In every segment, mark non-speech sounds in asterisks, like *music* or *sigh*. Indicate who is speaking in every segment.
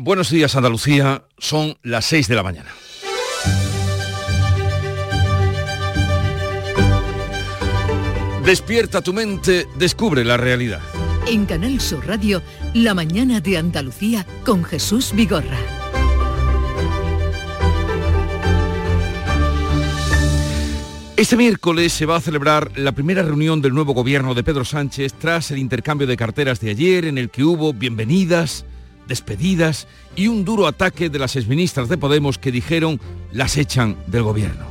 Speaker 1: Buenos días Andalucía, son las 6 de la mañana. Despierta tu mente, descubre la realidad.
Speaker 2: En Canal Sur Radio, La mañana de Andalucía con Jesús Vigorra.
Speaker 1: Este miércoles se va a celebrar la primera reunión del nuevo gobierno de Pedro Sánchez tras el intercambio de carteras de ayer en el que hubo bienvenidas, despedidas y un duro ataque de las exministras de Podemos que dijeron las echan del gobierno.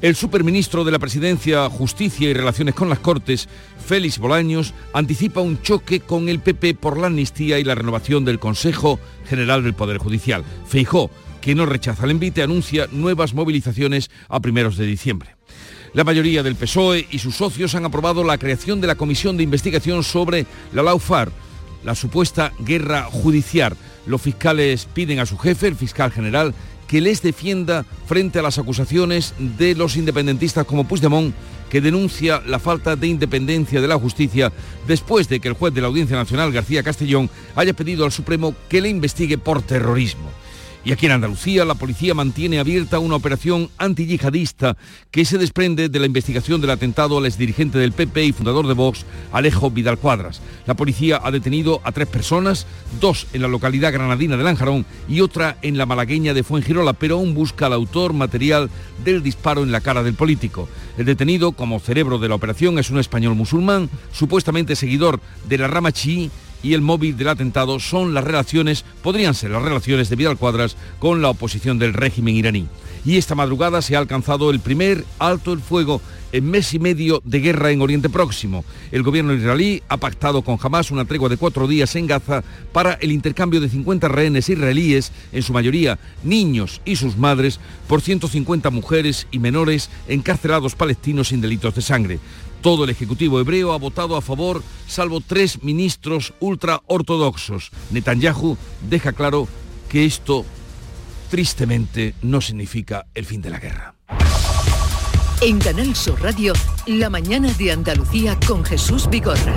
Speaker 1: El superministro de la Presidencia, Justicia y Relaciones con las Cortes, Félix Bolaños, anticipa un choque con el PP por la amnistía y la renovación del Consejo General del Poder Judicial. Feijó, que no rechaza el envite, anuncia nuevas movilizaciones a primeros de diciembre. La mayoría del PSOE y sus socios han aprobado la creación de la Comisión de Investigación sobre la Laufar, la supuesta guerra judicial. Los fiscales piden a su jefe, el fiscal general, que les defienda frente a las acusaciones de los independentistas como Puigdemont, que denuncia la falta de independencia de la justicia después de que el juez de la Audiencia Nacional, García Castellón, haya pedido al Supremo que le investigue por terrorismo. Y aquí en Andalucía la policía mantiene abierta una operación antiyihadista que se desprende de la investigación del atentado al exdirigente del PP y fundador de Vox, Alejo Vidal Cuadras. La policía ha detenido a tres personas, dos en la localidad granadina de Lanjarón y otra en la malagueña de Fuengirola, pero aún busca al autor material del disparo en la cara del político. El detenido, como cerebro de la operación, es un español musulmán, supuestamente seguidor de la rama chií y el móvil del atentado son las relaciones, podrían ser las relaciones de Vidal Cuadras con la oposición del régimen iraní. Y esta madrugada se ha alcanzado el primer alto el fuego en mes y medio de guerra en Oriente Próximo. El gobierno israelí ha pactado con Hamas una tregua de cuatro días en Gaza para el intercambio de 50 rehenes israelíes, en su mayoría niños y sus madres, por 150 mujeres y menores encarcelados palestinos sin delitos de sangre. Todo el Ejecutivo hebreo ha votado a favor, salvo tres ministros ultraortodoxos. Netanyahu deja claro que esto, tristemente, no significa el fin de la guerra.
Speaker 2: En Canal Sur Radio, La mañana de Andalucía con Jesús Vigorra.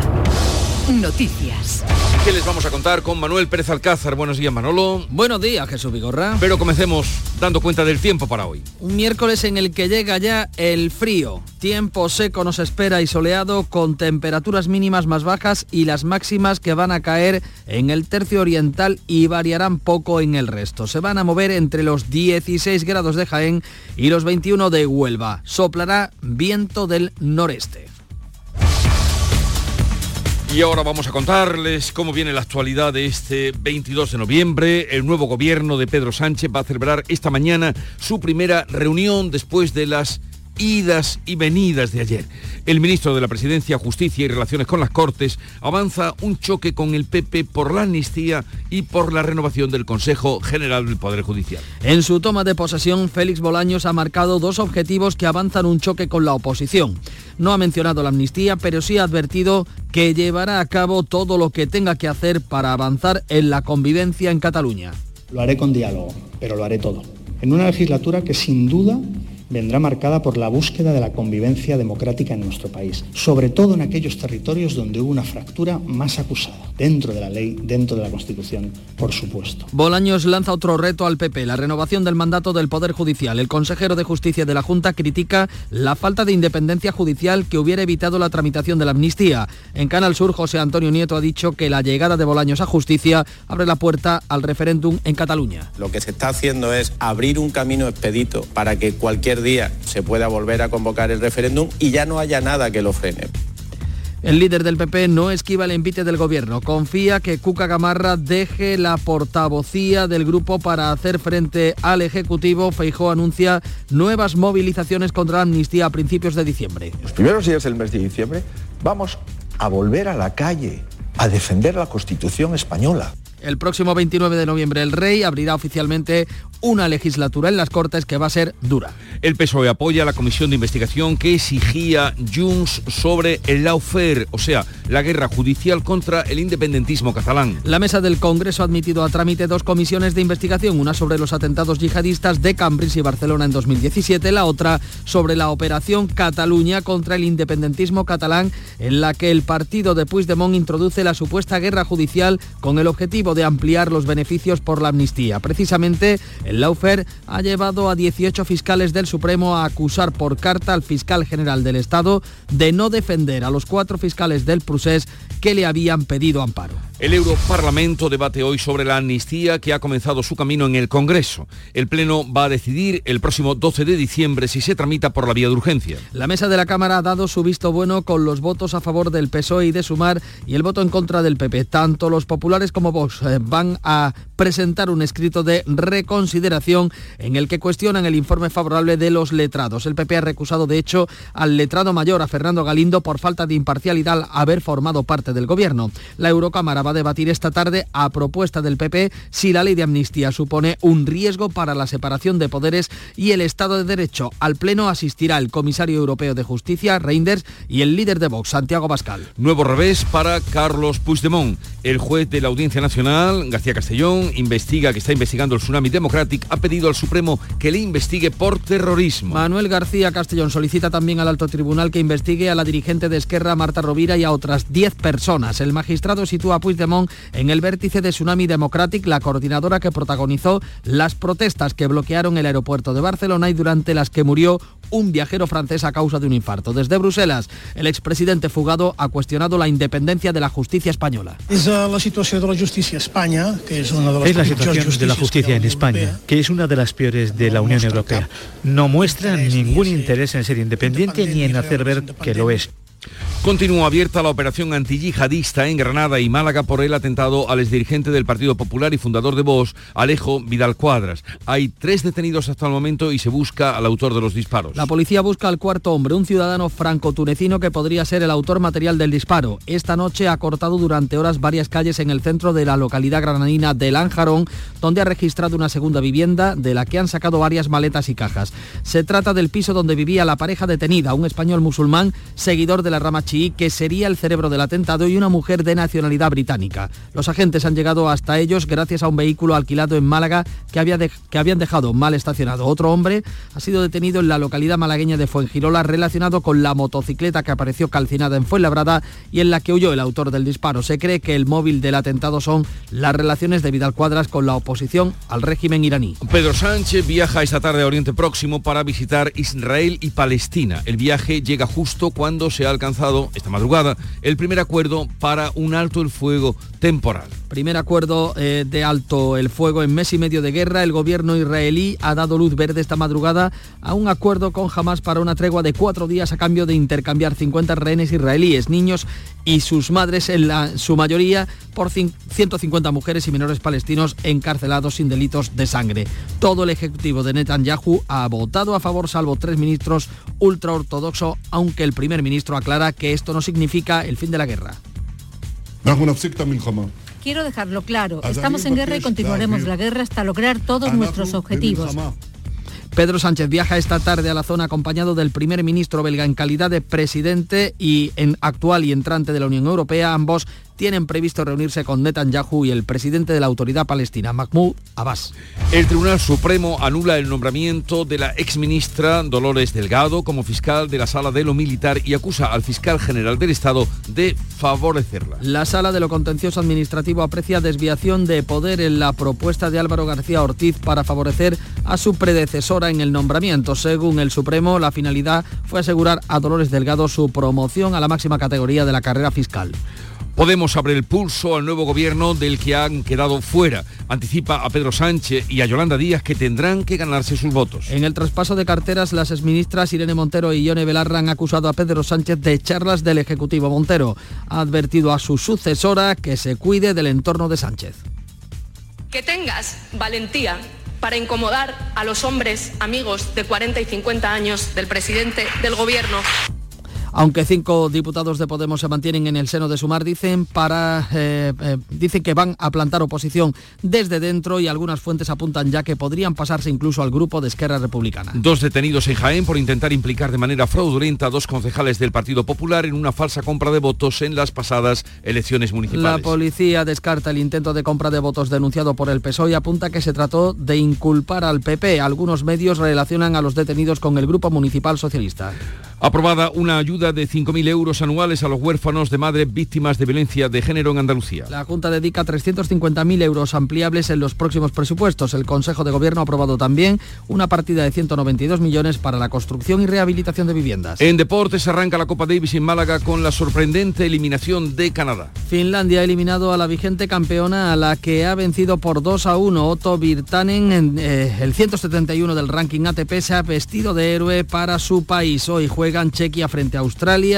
Speaker 2: Noticias.
Speaker 1: ¿Qué les vamos a contar con Manuel Pérez Alcázar? Buenos días, Manolo.
Speaker 3: Buenos días, Jesús Vigorra.
Speaker 1: Pero comencemos dando cuenta del tiempo para hoy.
Speaker 3: Un miércoles en el que llega ya el frío. Tiempo seco nos espera y soleado con temperaturas mínimas más bajas y las máximas que van a caer en el tercio oriental y variarán poco en el resto. Se van a mover entre los 16 grados de Jaén y los 21 de Huelva. Soplará viento del noreste.
Speaker 1: Y ahora vamos a contarles cómo viene la actualidad de este 22 de noviembre. El nuevo gobierno de Pedro Sánchez va a celebrar esta mañana su primera reunión después de las idas y venidas de ayer. El ministro de la Presidencia, Justicia y Relaciones con las Cortes avanza un choque con el PP por la amnistía y por la renovación del Consejo General del Poder Judicial.
Speaker 3: En su toma de posesión, Félix Bolaños ha marcado dos objetivos que avanzan un choque con la oposición. No ha mencionado la amnistía, pero sí ha advertido que llevará a cabo todo lo que tenga que hacer para avanzar en la convivencia en Cataluña.
Speaker 4: Lo haré con diálogo, pero lo haré todo. En una legislatura que sin duda vendrá marcada por la búsqueda de la convivencia democrática en nuestro país, sobre todo en aquellos territorios donde hubo una fractura más acusada, dentro de la ley, dentro de la Constitución, por supuesto.
Speaker 3: Bolaños lanza otro reto al PP, la renovación del mandato del Poder Judicial. El consejero de Justicia de la Junta critica la falta de independencia judicial que hubiera evitado la tramitación de la amnistía. En Canal Sur, José Antonio Nieto ha dicho que la llegada de Bolaños a justicia abre la puerta al referéndum en Cataluña.
Speaker 5: Lo que se está haciendo es abrir un camino expedito para que cualquier día se pueda volver a convocar el referéndum y ya no haya nada que lo frene.
Speaker 3: El líder del PP no esquiva el envite del gobierno. Confía que Cuca Gamarra deje la portavocía del grupo para hacer frente al Ejecutivo. Feijó anuncia nuevas movilizaciones contra la amnistía a principios de diciembre.
Speaker 6: Los primeros días del mes de diciembre vamos a volver a la calle a defender la Constitución española.
Speaker 3: El próximo 29 de noviembre el rey abrirá oficialmente una legislatura en las Cortes que va a ser dura.
Speaker 1: El PSOE apoya la comisión de investigación que exigía Junts sobre el lawfare, o sea, la guerra judicial contra el independentismo catalán.
Speaker 3: La mesa del Congreso ha admitido a trámite dos comisiones de investigación, una sobre los atentados yihadistas de Cambridge y Barcelona en 2017, la otra sobre la operación Cataluña contra el independentismo catalán, en la que el partido de Puigdemont introduce la supuesta guerra judicial con el objetivo de ampliar los beneficios por la amnistía. Precisamente, el Laufer ha llevado a 18 fiscales del Supremo a acusar por carta al fiscal general del Estado de no defender a los cuatro fiscales del Prusés que le habían pedido amparo.
Speaker 1: El Europarlamento debate hoy sobre la amnistía que ha comenzado su camino en el Congreso. El Pleno va a decidir el próximo 12 de diciembre si se tramita por la vía de urgencia.
Speaker 3: La mesa de la Cámara ha dado su visto bueno con los votos a favor del PSOE y de Sumar y el voto en contra del PP. Tanto los populares como Vox eh, van a presentar un escrito de reconsideración en el que cuestionan el informe favorable de los letrados. El PP ha recusado, de hecho, al letrado mayor, a Fernando Galindo, por falta de imparcialidad haber formado parte del gobierno. La Eurocámara va a debatir esta tarde a propuesta del PP si la ley de amnistía supone un riesgo para la separación de poderes y el Estado de Derecho. Al Pleno asistirá el comisario europeo de Justicia, Reinders, y el líder de Vox, Santiago Pascal.
Speaker 1: Nuevo revés para Carlos Puigdemont. El juez de la Audiencia Nacional, García Castellón, investiga que está investigando el Tsunami Democratic, ha pedido al Supremo que le investigue por terrorismo.
Speaker 3: Manuel García Castellón solicita también al alto tribunal que investigue a la dirigente de Esquerra, Marta Rovira, y a otras 10 personas. El magistrado sitúa a Puigdemont en el vértice de Tsunami Democratic, la coordinadora que protagonizó las protestas que bloquearon el aeropuerto de Barcelona y durante las que murió un viajero francés a causa de un infarto. Desde Bruselas, el expresidente fugado ha cuestionado la independencia de la justicia española.
Speaker 7: Es la situación de la justicia España, que es una de las
Speaker 8: es la situación de la justicia en España, que es una de las peores de la Unión Europea. No muestra ningún interés en ser independiente ni en hacer ver que lo es.
Speaker 1: Continúa abierta la operación antiyihadista en Granada y Málaga por el atentado al exdirigente del Partido Popular y fundador de Vox, Alejo Vidal Cuadras. Hay tres detenidos hasta el momento y se busca al autor de los disparos.
Speaker 3: La policía busca al cuarto hombre, un ciudadano franco-tunecino que podría ser el autor material del disparo. Esta noche ha cortado durante horas varias calles en el centro de la localidad granadina de Lanjarón, donde ha registrado una segunda vivienda de la que han sacado varias maletas y cajas. Se trata del piso donde vivía la pareja detenida, un español musulmán, seguidor de la rama que sería el cerebro del atentado, y una mujer de nacionalidad británica. Los agentes han llegado hasta ellos gracias a un vehículo alquilado en Málaga que, había que habían dejado mal estacionado. Otro hombre ha sido detenido en la localidad malagueña de Fuengirola relacionado con la motocicleta que apareció calcinada en Fuenlabrada y en la que huyó el autor del disparo. Se cree que el móvil del atentado son las relaciones de Vidal Cuadras con la oposición al régimen iraní.
Speaker 1: Pedro Sánchez viaja esta tarde a Oriente Próximo para visitar Israel y Palestina. El viaje llega justo cuando se ha alcanzado esta madrugada el primer acuerdo para un alto el fuego temporal.
Speaker 3: Primer acuerdo eh, de alto el fuego en mes y medio de guerra. El gobierno israelí ha dado luz verde esta madrugada a un acuerdo con Hamas para una tregua de cuatro días a cambio de intercambiar 50 rehenes israelíes, niños y sus madres, en su mayoría por 150 mujeres y menores palestinos encarcelados sin delitos de sangre. Todo el ejecutivo de Netanyahu ha votado a favor, salvo tres ministros ultraortodoxos, aunque el primer ministro aclara que esto no significa el fin de la guerra.
Speaker 9: Quiero dejarlo claro, estamos en guerra y continuaremos la guerra hasta lograr todos nuestros objetivos.
Speaker 3: Pedro Sánchez viaja esta tarde a la zona acompañado del primer ministro belga en calidad de presidente y en actual y entrante de la Unión Europea. Ambos tienen previsto reunirse con Netanyahu y el presidente de la autoridad palestina, Mahmoud Abbas.
Speaker 1: El Tribunal Supremo anula el nombramiento de la exministra Dolores Delgado como fiscal de la Sala de lo Militar y acusa al fiscal general del Estado de favorecerla.
Speaker 3: La Sala de lo Contencioso Administrativo aprecia desviación de poder en la propuesta de Álvaro García Ortiz para favorecer a su predecesora en el nombramiento. Según el Supremo, la finalidad fue asegurar a Dolores Delgado su promoción a la máxima categoría de la carrera fiscal.
Speaker 1: Podemos abrir el pulso al nuevo gobierno del que han quedado fuera. Anticipa a Pedro Sánchez y a Yolanda Díaz que tendrán que ganarse sus votos.
Speaker 3: En el traspaso de carteras, las exministras Irene Montero y Ione Belarra han acusado a Pedro Sánchez de echarlas del Ejecutivo. Montero ha advertido a su sucesora que se cuide del entorno de Sánchez.
Speaker 10: Que tengas valentía para incomodar a los hombres amigos de 40 y 50 años del presidente del gobierno
Speaker 3: Aunque cinco diputados de Podemos se mantienen en el seno de Sumar, dicen, para, eh, eh, dicen que van a plantar oposición desde dentro y algunas fuentes apuntan ya que podrían pasarse incluso al grupo de Esquerra Republicana.
Speaker 1: Dos detenidos en Jaén por intentar implicar de manera fraudulenta a dos concejales del Partido Popular en una falsa compra de votos en las pasadas elecciones municipales.
Speaker 3: La policía descarta el intento de compra de votos denunciado por el PSOE y apunta que se trató de inculpar al PP. Algunos medios relacionan a los detenidos con el Grupo Municipal Socialista.
Speaker 1: Aprobada una ayuda de 5.000 euros anuales a los huérfanos de madres víctimas de violencia de género en Andalucía.
Speaker 3: La Junta dedica 350.000 euros ampliables en los próximos presupuestos. El Consejo de Gobierno ha aprobado también una partida de 192 millones para la construcción y rehabilitación de viviendas.
Speaker 1: En deportes arranca la Copa Davis en Málaga con la sorprendente eliminación de Canadá.
Speaker 3: Finlandia ha eliminado a la vigente campeona a la que ha vencido por 2 a 1. Otto Virtanen, en, eh, el 171 del ranking ATP, se ha vestido de héroe para su país. Hoy juega juegan Chequia frente a Australia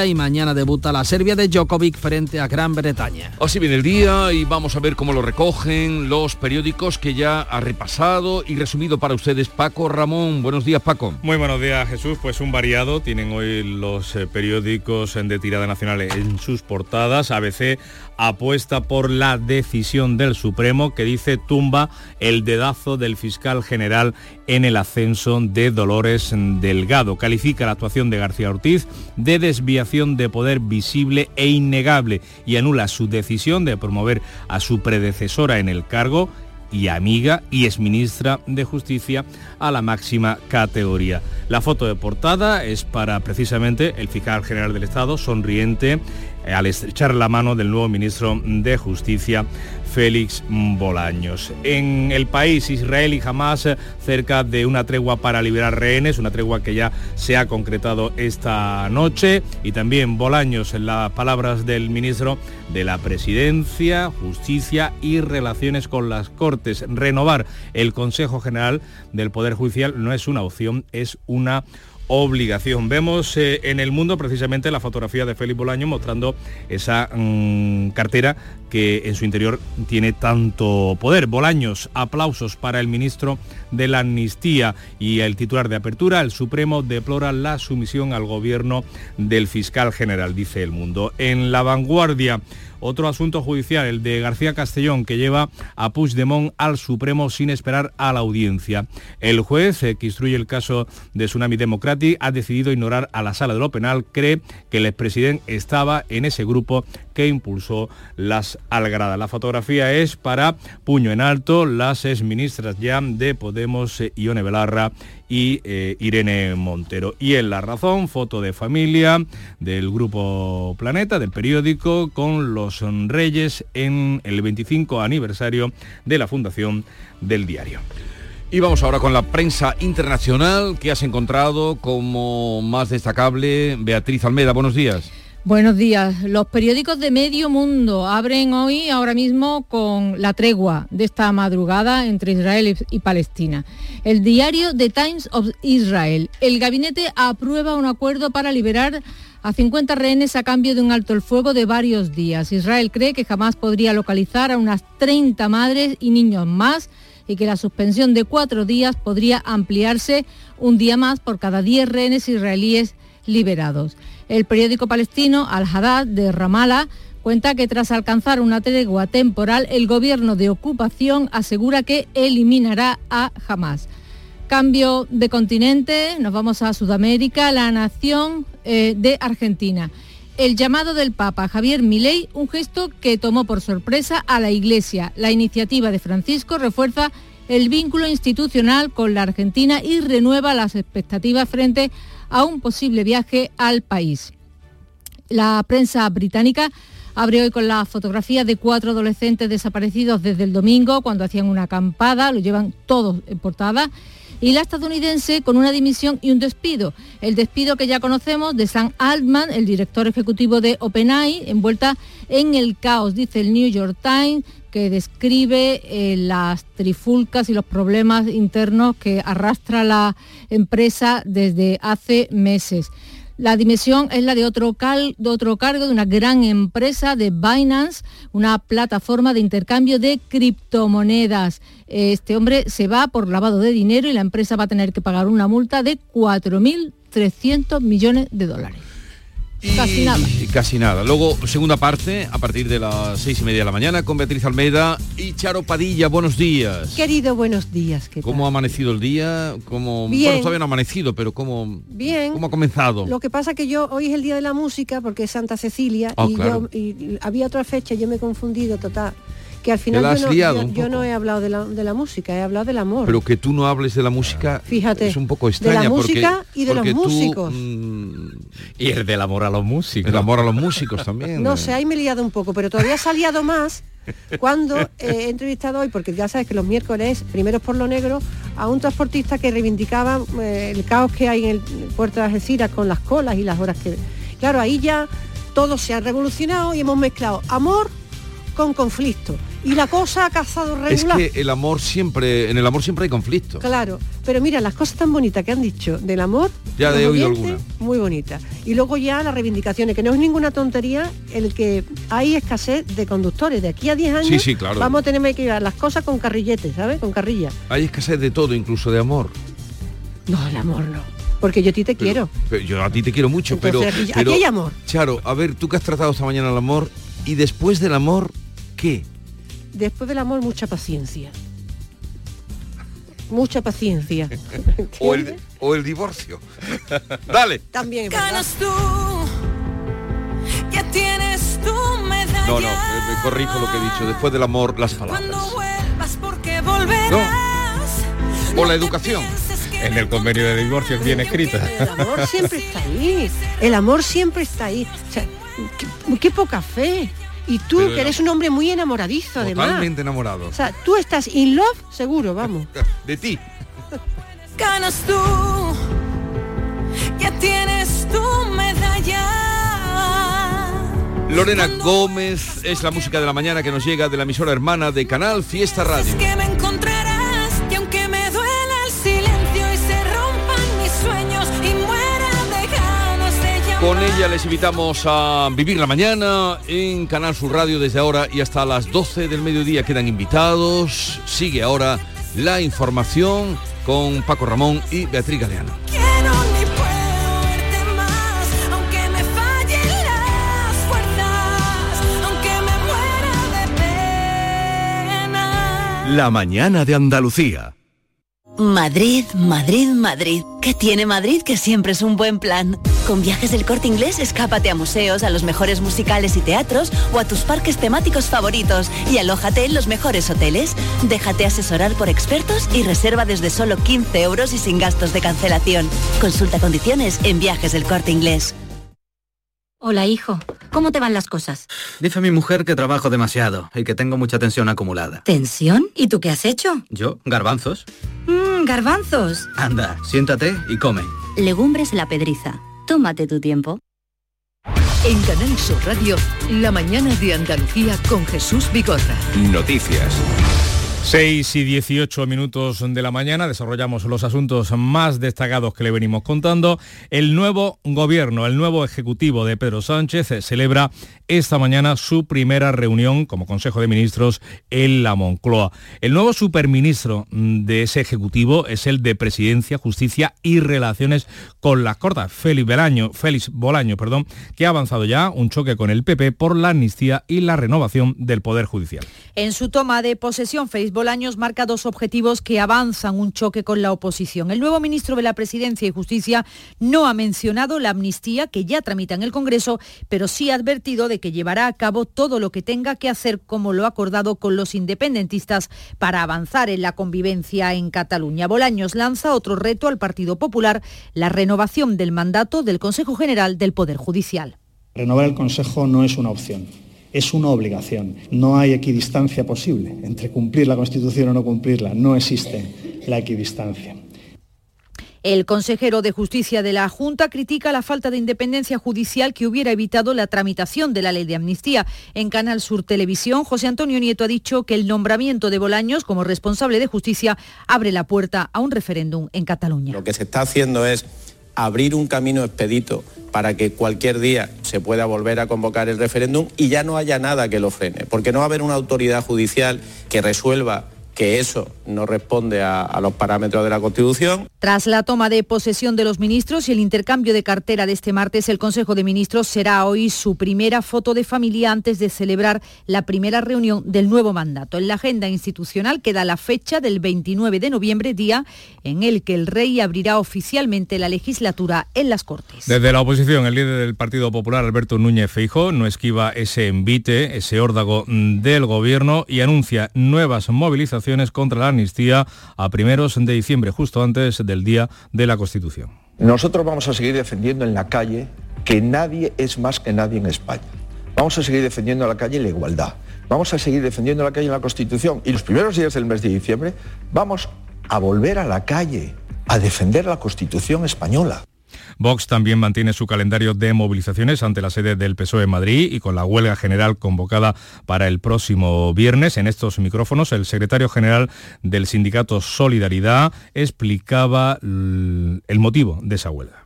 Speaker 3: y mañana debuta la Serbia de Djokovic frente a Gran Bretaña.
Speaker 1: Así viene el día y vamos a ver cómo lo recogen los periódicos que ya ha repasado y resumido para ustedes Paco Ramón. Buenos días Paco.
Speaker 11: Muy buenos días Jesús, pues un variado tienen hoy los eh, periódicos de tirada nacional en sus portadas. ABC apuesta por la decisión del Supremo que dice tumba el dedazo del fiscal general en el ascenso de Dolores Delgado. Califica la actuación de García Ortiz de desviación de poder visible e innegable y anula su decisión de promover a su predecesora en el cargo y amiga y exministra de Justicia a la máxima categoría. La foto de portada es para precisamente el fiscal general del Estado, sonriente, al estrechar la mano del nuevo ministro de Justicia, Félix Bolaños. En el país, Israel y Hamas eh, cerca de una tregua para liberar rehenes, una tregua que ya se ha concretado esta noche, y también Bolaños en las palabras del ministro de la Presidencia, Justicia y Relaciones con las Cortes. Renovar el Consejo General del Poder Judicial no es una opción, es una obligación. Vemos eh, en el mundo precisamente la fotografía de Félix Bolaño mostrando esa mm, cartera que en su interior tiene tanto poder. Bolaños, aplausos para el ministro de la Amnistía y el titular de apertura. El Supremo deplora la sumisión al gobierno del fiscal general, dice el mundo. En la vanguardia, otro asunto judicial, el de García Castellón, que lleva a Puigdemont al Supremo sin esperar a la audiencia. El juez eh, que instruye el caso de Tsunami Democratic ha decidido ignorar a la sala de lo penal. Cree que el expresidente estaba en ese grupo que impulsó las algradas. La fotografía es para puño en alto las exministras ya de Podemos, eh, Ione Belarra y eh, Irene Montero. Y en La Razón, foto de familia del Grupo Planeta, del periódico, con los reyes en el 25 aniversario de la fundación del diario.
Speaker 1: Y vamos ahora con la prensa internacional que has encontrado como más destacable. Beatriz Almeda, buenos días.
Speaker 9: Buenos días. Los periódicos de medio mundo abren hoy, ahora mismo, con la tregua de esta madrugada entre Israel y Palestina. El diario The Times of Israel. El gabinete aprueba un acuerdo para liberar a 50 rehenes a cambio de un alto el fuego de varios días. Israel cree que jamás podría localizar a unas 30 madres y niños más y que la suspensión de cuatro días podría ampliarse un día más por cada 10 rehenes israelíes liberados. El periódico palestino Al-Haddad de Ramallah cuenta que tras alcanzar una tregua temporal, el gobierno de ocupación asegura que eliminará a Hamas. Cambio de continente, nos vamos a Sudamérica, la nación eh, de Argentina. El llamado del Papa Javier Milei, un gesto que tomó por sorpresa a la Iglesia. La iniciativa de Francisco refuerza el vínculo institucional con la Argentina y renueva las expectativas frente a un posible viaje al país. La prensa británica abre hoy con la fotografía de cuatro adolescentes desaparecidos desde el domingo cuando hacían una acampada, lo llevan todos en portada y la estadounidense con una dimisión y un despido. El despido que ya conocemos de Sam Altman, el director ejecutivo de OpenAI, envuelta en el caos, dice el New York Times, que describe eh, las trifulcas y los problemas internos que arrastra la empresa desde hace meses. La dimisión es la de otro, de otro cargo de una gran empresa de Binance, una plataforma de intercambio de criptomonedas. Este hombre se va por lavado de dinero y la empresa va a tener que pagar una multa de 4.300 millones de dólares. Casi nada.
Speaker 1: Y casi nada. Luego, segunda parte, a partir de las seis y media de la mañana, con Beatriz Almeida y Charo Padilla. Buenos días.
Speaker 12: Querido, buenos días. ¿qué tal?
Speaker 1: ¿Cómo ha amanecido el día? ¿Cómo...
Speaker 12: Bien.
Speaker 1: Bueno, todavía no ha amanecido, pero ¿cómo,
Speaker 12: Bien.
Speaker 1: ¿cómo ha comenzado?
Speaker 12: Lo que pasa que yo hoy es el día de la música porque es Santa Cecilia
Speaker 1: Ah,
Speaker 12: y,
Speaker 1: claro.
Speaker 12: yo, y había otra fecha, yo me he confundido total. Que al final
Speaker 1: la
Speaker 12: yo, no,
Speaker 1: liado
Speaker 12: yo-
Speaker 1: un
Speaker 12: yo
Speaker 1: poco.
Speaker 12: no he hablado de la, de la música, he hablado del amor.
Speaker 1: Pero que tú no hables de la música
Speaker 12: Fíjate,
Speaker 1: es un poco
Speaker 12: de la
Speaker 1: extraña.
Speaker 12: música
Speaker 1: porque,
Speaker 12: y de los
Speaker 1: tú,
Speaker 12: músicos.
Speaker 1: mm,
Speaker 11: Y el del amor a los músicos.
Speaker 1: el amor a los músicos también.
Speaker 12: No
Speaker 1: eh.
Speaker 12: sé, ahí me he liado un poco, pero todavía se ha liado más *laughs* cuando eh, he entrevistado hoy, porque ya sabes que los miércoles, primero por lo negro, a un transportista que reivindicaba eh, el caos que hay en el puerto de Algeciras con las colas y las horas que... Claro, ahí ya todo se ha revolucionado y hemos mezclado amor con conflicto. Y la cosa ha cazado
Speaker 1: Es
Speaker 12: regular.
Speaker 1: que el amor siempre, en el amor siempre hay conflicto.
Speaker 12: Claro, pero mira, las cosas tan bonitas que han dicho del amor,
Speaker 1: Ya
Speaker 12: los
Speaker 1: he oído alguna.
Speaker 12: muy bonitas. Y luego ya las reivindicaciones, que no es ninguna tontería el que hay escasez de conductores. De aquí a 10 años
Speaker 1: Sí, sí, claro.
Speaker 12: vamos a tener que llevar las cosas con carrilletes, ¿sabes? Con carrilla.
Speaker 1: Hay escasez de todo, incluso de amor.
Speaker 12: No, el amor no. Porque yo a ti te quiero.
Speaker 1: Pero yo a ti te quiero mucho,
Speaker 12: Entonces,
Speaker 1: pero,
Speaker 12: aquí-
Speaker 1: pero...
Speaker 12: aquí hay amor.
Speaker 1: Charo, a ver, tú que has tratado esta mañana el amor, y después del amor, ¿qué?
Speaker 12: Después del amor, mucha paciencia. Mucha paciencia.
Speaker 1: O el, o el divorcio. Dale.
Speaker 12: También es verdad.
Speaker 13: Ganas tú, ya tienes tu medalla.
Speaker 1: No, no, me, me corrijo lo que he dicho. Después del amor, las palabras.
Speaker 13: Cuando vuelvas porque volverás.
Speaker 1: O la educación.
Speaker 11: En el convenio de divorcio viene escrita.
Speaker 12: El amor siempre está ahí. El amor siempre está ahí. O sea, qué, qué poca fe. Y tú,
Speaker 1: Pero
Speaker 12: que eres un hombre muy enamoradizo, además.
Speaker 1: Totalmente enamorado.
Speaker 12: O sea, tú estás in love, seguro, vamos. *laughs*
Speaker 1: De ti. *laughs*
Speaker 13: Ganas tú, ya tienes tu medalla.
Speaker 1: Lorena Gómez es la música de la mañana que nos llega de la emisora hermana de Canal Fiesta Radio.
Speaker 13: que me encontrarás
Speaker 1: Con ella les invitamos a vivir la mañana en Canal Sur Radio desde ahora y hasta las 12 del mediodía quedan invitados. Sigue ahora la información con Paco Ramón y Beatriz Galeano.
Speaker 13: Quiero ni puedo verte más, aunque me fallen las fuerzas, aunque me muera de pena.
Speaker 14: La mañana de Andalucía.
Speaker 15: Madrid, Madrid, Madrid. ¿Qué tiene Madrid que siempre es un buen plan? Con viajes del corte inglés, escápate a museos, a los mejores musicales y teatros o a tus parques temáticos favoritos y alójate en los mejores hoteles. Déjate asesorar por expertos y reserva desde solo 15 euros y sin gastos de cancelación. Consulta condiciones en viajes del corte inglés.
Speaker 16: Hola, hijo. ¿Cómo te van las cosas?
Speaker 17: Dice mi mujer que trabajo demasiado y que tengo mucha tensión acumulada.
Speaker 16: ¿Tensión? ¿Y tú qué has hecho?
Speaker 17: ¿Yo? ¿Garbanzos?
Speaker 16: Mmm, garbanzos.
Speaker 17: Anda, siéntate y come.
Speaker 16: Legumbres la pedriza. Tómate tu tiempo.
Speaker 2: En Canal Sur Radio, la mañana de Andalucía con Jesús Vigorra.
Speaker 14: Noticias.
Speaker 11: 6 y 18 minutos de la mañana desarrollamos los asuntos más destacados que le venimos contando. El nuevo gobierno, el nuevo ejecutivo de Pedro Sánchez eh, celebra esta mañana su primera reunión como Consejo de Ministros en la Moncloa. El nuevo superministro mm, de ese ejecutivo es el de Presidencia, Justicia y Relaciones con las Cortes, Félix Bolaño, Félix Bolaño, perdón, que ha avanzado ya un choque con el PP por la amnistía y la renovación del Poder Judicial.
Speaker 18: En su toma de posesión, Félix Bolaños marca dos objetivos que avanzan un choque con la oposición. El nuevo ministro de la Presidencia y Justicia no ha mencionado la amnistía que ya tramita en el Congreso, pero sí ha advertido de que llevará a cabo todo lo que tenga que hacer como lo ha acordado con los independentistas para avanzar en la convivencia en Cataluña. Bolaños lanza otro reto al Partido Popular, la renovación del mandato del Consejo General del Poder Judicial.
Speaker 4: Renovar el Consejo no es una opción, es una obligación. No hay equidistancia posible entre cumplir la Constitución o no cumplirla. No existe la equidistancia.
Speaker 18: El consejero de Justicia de la Junta critica la falta de independencia judicial que hubiera evitado la tramitación de la ley de amnistía. En Canal Sur Televisión, José Antonio Nieto ha dicho que el nombramiento de Bolaños como responsable de justicia abre la puerta a un referéndum en Cataluña.
Speaker 5: Lo que se está haciendo es abrir un camino expedito para que cualquier día se pueda volver a convocar el referéndum y ya no haya nada que lo frene, porque no va a haber una autoridad judicial que resuelva que eso no responde a, a los parámetros de la Constitución.
Speaker 18: Tras la toma de posesión de los ministros y el intercambio de cartera de este martes, el Consejo de Ministros será hoy su primera foto de familia antes de celebrar la primera reunión del nuevo mandato. En la agenda institucional queda la fecha del 29 de noviembre, día en el que el rey abrirá oficialmente la legislatura en las Cortes.
Speaker 11: Desde la oposición, el líder del Partido Popular, Alberto Núñez Feijó, no esquiva ese envite, ese órdago del gobierno y anuncia nuevas movilizaciones contra la amnistía a primeros de diciembre, justo antes de del Día de la Constitución.
Speaker 6: Nosotros vamos a seguir defendiendo en la calle que nadie es más que nadie en España. Vamos a seguir defendiendo en la calle la igualdad. Vamos a seguir defendiendo en la calle la Constitución. Y los primeros días del mes de diciembre vamos a volver a la calle a defender la Constitución española.
Speaker 11: Vox también mantiene su calendario de movilizaciones ante la sede del PSOE en Madrid y con la huelga general convocada para el próximo viernes. En estos micrófonos, el secretario general del sindicato Solidaridad explicaba el motivo de esa huelga.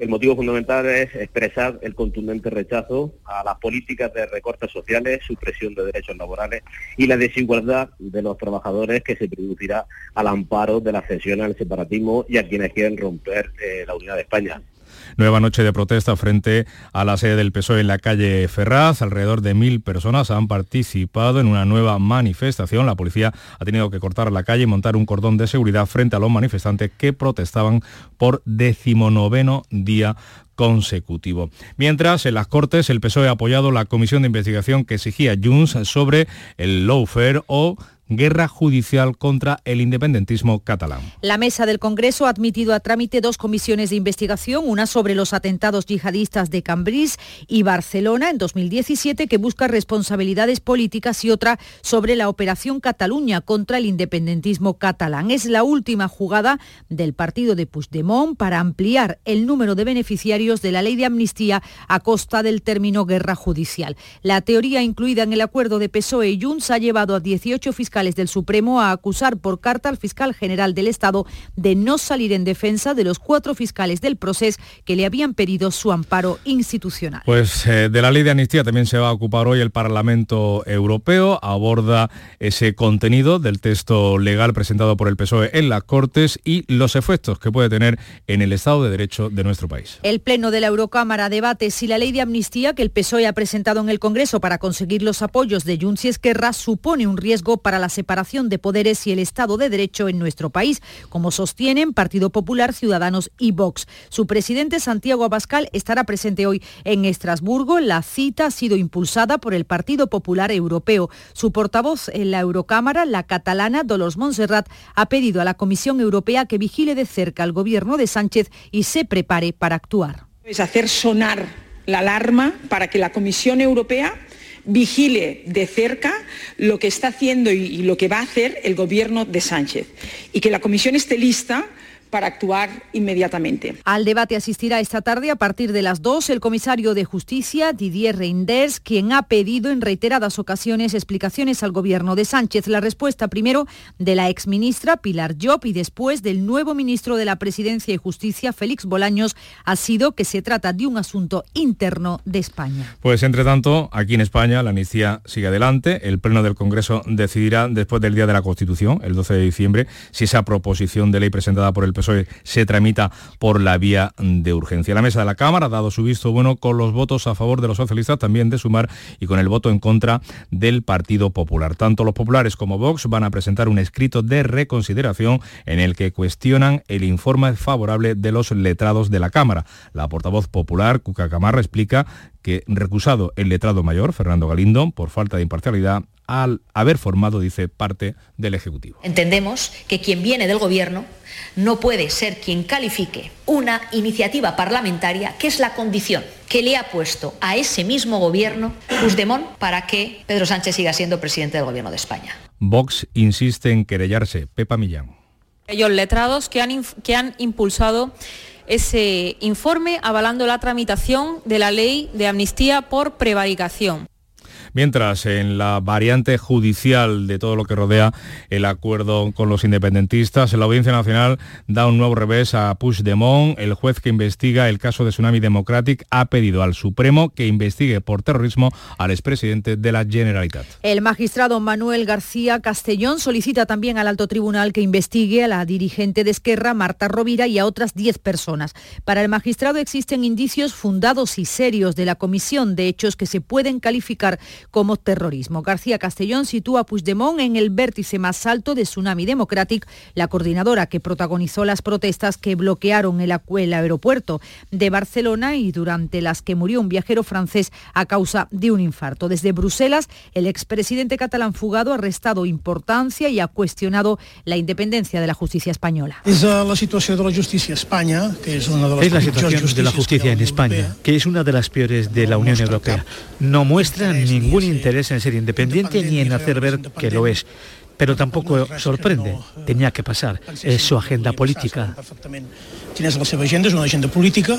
Speaker 19: El motivo fundamental es expresar el contundente rechazo a las políticas de recortes sociales, supresión de derechos laborales y la desigualdad de los trabajadores que se producirá al amparo de la cesión al separatismo y a quienes quieren romper eh, la unidad de España.
Speaker 11: Nueva noche de protesta frente a la sede del PSOE en la calle Ferraz. Alrededor de mil personas han participado en una nueva manifestación. La policía ha tenido que cortar la calle y montar un cordón de seguridad frente a los manifestantes que protestaban por decimonoveno día consecutivo. Mientras, en las Cortes, el PSOE ha apoyado la comisión de investigación que exigía Junts sobre el lawfare o guerra judicial contra el independentismo catalán.
Speaker 18: La mesa del Congreso ha admitido a trámite dos comisiones de investigación, una sobre los atentados yihadistas de Cambrils y Barcelona en 2017 que busca responsabilidades políticas y otra sobre la operación Cataluña contra el independentismo catalán. Es la última jugada del partido de Puigdemont para ampliar el número de beneficiarios de la ley de amnistía a costa del término guerra judicial. La teoría incluida en el acuerdo de PSOE y Junts ha llevado a 18 fiscales del Supremo a acusar por carta al fiscal general del Estado de no salir en defensa de los cuatro fiscales del proceso que le habían pedido su amparo institucional.
Speaker 11: Pues eh, de la ley de amnistía también se va a ocupar hoy el Parlamento Europeo. Aborda ese contenido del texto legal presentado por el PSOE en las Cortes y los efectos que puede tener en el Estado de Derecho de nuestro país.
Speaker 18: El Pleno de la Eurocámara debate si la ley de amnistía que el PSOE ha presentado en el Congreso para conseguir los apoyos de Junts y Esquerra supone un riesgo para la separación de poderes y el Estado de Derecho en nuestro país, como sostienen Partido Popular, Ciudadanos y Vox. Su presidente Santiago Abascal estará presente hoy en Estrasburgo. La cita ha sido impulsada por el Partido Popular Europeo. Su portavoz en la Eurocámara, la catalana Dolores Montserrat, ha pedido a la Comisión Europea que vigile de cerca al gobierno de Sánchez y se prepare para actuar.
Speaker 20: Es hacer sonar la alarma para que la Comisión Europea vigile de cerca lo que está haciendo y, lo que va a hacer el gobierno de Sánchez. Y que la comisión esté lista para actuar inmediatamente.
Speaker 18: Al debate asistirá esta tarde a partir de las 2 el comisario de Justicia, Didier Reinders, quien ha pedido en reiteradas ocasiones explicaciones al gobierno de Sánchez. La respuesta primero de la exministra Pilar Job y después del nuevo ministro de la Presidencia y Justicia, Félix Bolaños, ha sido que se trata de un asunto interno de España.
Speaker 11: Pues entre tanto, aquí en España la amnistía sigue adelante. El Pleno del Congreso decidirá después del Día de la Constitución, el 12 de diciembre, si esa proposición de ley presentada por el se tramita por la vía de urgencia. La mesa de la Cámara ha dado su visto bueno con los votos a favor de los socialistas, también de Sumar, y con el voto en contra del Partido Popular. Tanto los populares como Vox van a presentar un escrito de reconsideración en el que cuestionan el informe favorable de los letrados de la Cámara. La portavoz popular, Cuca Camarra, explica que recusado el letrado mayor, Fernando Galindo, por falta de imparcialidad, al haber formado, dice, parte del Ejecutivo.
Speaker 21: Entendemos que quien viene del Gobierno no puede ser quien califique una iniciativa parlamentaria que es la condición que le ha puesto a ese mismo Gobierno Puigdemont para que Pedro Sánchez siga siendo presidente del Gobierno de España.
Speaker 11: Vox insiste en querellarse. Pepa Millán.
Speaker 22: Ellos letrados que han, que han impulsado ese informe avalando la tramitación de la ley de amnistía por prevaricación.
Speaker 11: Mientras, en la variante judicial de todo lo que rodea el acuerdo con los independentistas, la Audiencia Nacional da un nuevo revés a Puigdemont. El juez que investiga el caso de Tsunami Democratic ha pedido al Supremo que investigue por terrorismo al expresidente de la Generalitat.
Speaker 18: El magistrado Manuel García Castellón solicita también al alto tribunal que investigue a la dirigente de Esquerra, Marta Rovira, y a otras 10 personas. Para el magistrado existen indicios fundados y serios de la comisión de hechos que se pueden calificar como terrorismo. García Castellón sitúa a Puigdemont en el vértice más alto de Tsunami Democratic, la coordinadora que protagonizó las protestas que bloquearon el, el aeropuerto de Barcelona y durante las que murió un viajero francés a causa de un infarto. Desde Bruselas, el expresidente catalán fugado ha restado importancia y ha cuestionado la independencia de la justicia española.
Speaker 23: Es la situación de la justicia España, que es una de las
Speaker 24: Es la situación de la justicia en España, que es una de las peores de la Unión Europea. No muestra ningún interés en ser independiente ni en hacer ver que lo es. Pero tampoco sorprende, tenía que pasar, es su agenda política.
Speaker 23: Tienes la seva una agenda política.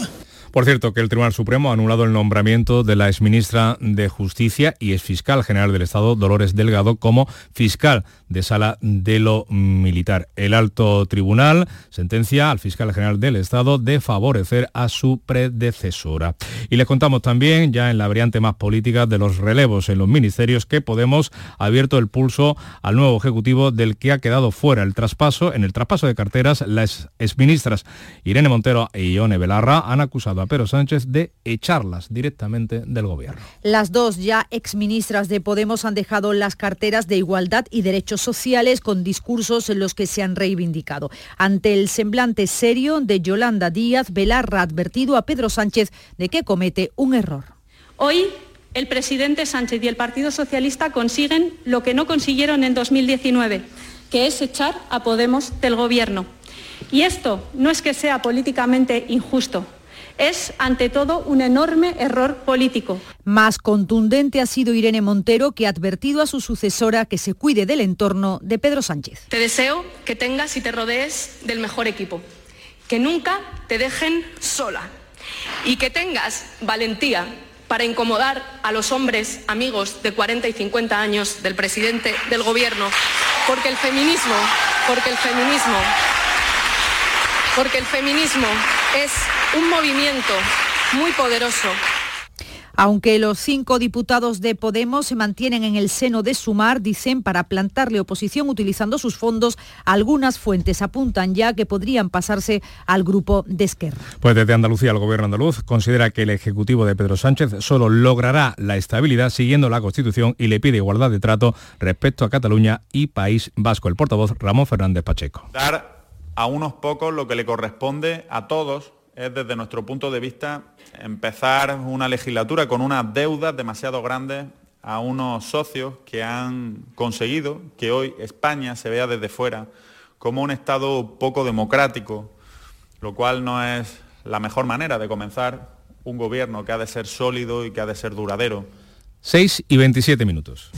Speaker 11: Por cierto, que el Tribunal Supremo ha anulado el nombramiento de la exministra de Justicia y exfiscal general del Estado, Dolores Delgado, como fiscal de sala de lo militar. El alto tribunal sentencia al fiscal general del Estado de favorecer a su predecesora. Y les contamos también, ya en la variante más política de los relevos en los ministerios, que Podemos ha abierto el pulso al nuevo ejecutivo del que ha quedado fuera el traspaso. En el traspaso de carteras, las exministras Irene Montero y Ione Belarra han acusado a Pedro Sánchez de echarlas directamente del gobierno.
Speaker 18: Las dos ya exministras de Podemos han dejado las carteras de igualdad y derechos sociales con discursos en los que se han reivindicado. Ante el semblante serio de Yolanda Díaz, Belarra ha advertido a Pedro Sánchez de que comete un error.
Speaker 10: Hoy el presidente Sánchez y el Partido Socialista consiguen lo que no consiguieron en 2019, que es echar a Podemos del gobierno. Y esto no es que sea políticamente injusto, es, ante todo, un enorme error político.
Speaker 18: Más contundente ha sido Irene Montero, que ha advertido a su sucesora que se cuide del entorno de Pedro Sánchez.
Speaker 10: Te deseo que tengas y te rodees del mejor equipo, que nunca te dejen sola y que tengas valentía para incomodar a los hombres amigos de 40 y 50 años del presidente del gobierno, porque el feminismo, porque el feminismo, porque el feminismo es un movimiento muy poderoso
Speaker 18: aunque los cinco diputados de Podemos se mantienen en el seno de Sumar, dicen para plantarle oposición utilizando sus fondos, algunas fuentes apuntan ya que podrían pasarse al grupo de Esquerra.
Speaker 11: Pues desde Andalucía el gobierno andaluz considera que el ejecutivo de Pedro Sánchez solo logrará la estabilidad siguiendo la Constitución y le pide igualdad de trato respecto a Cataluña y País Vasco. El portavoz Ramón Fernández Pacheco.
Speaker 25: Dar a unos pocos lo que le corresponde a todos es desde nuestro punto de vista empezar una legislatura con unas deudas demasiado grandes a unos socios que han conseguido que hoy España se vea desde fuera como un Estado poco democrático, lo cual no es la mejor manera de comenzar un gobierno que ha de ser sólido y que ha de ser duradero.
Speaker 11: 6 y 27 minutos.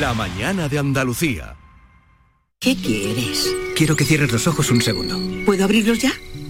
Speaker 14: La mañana de Andalucía.
Speaker 26: ¿Qué quieres?
Speaker 27: Quiero que cierres los ojos un segundo.
Speaker 26: ¿Puedo abrirlos ya?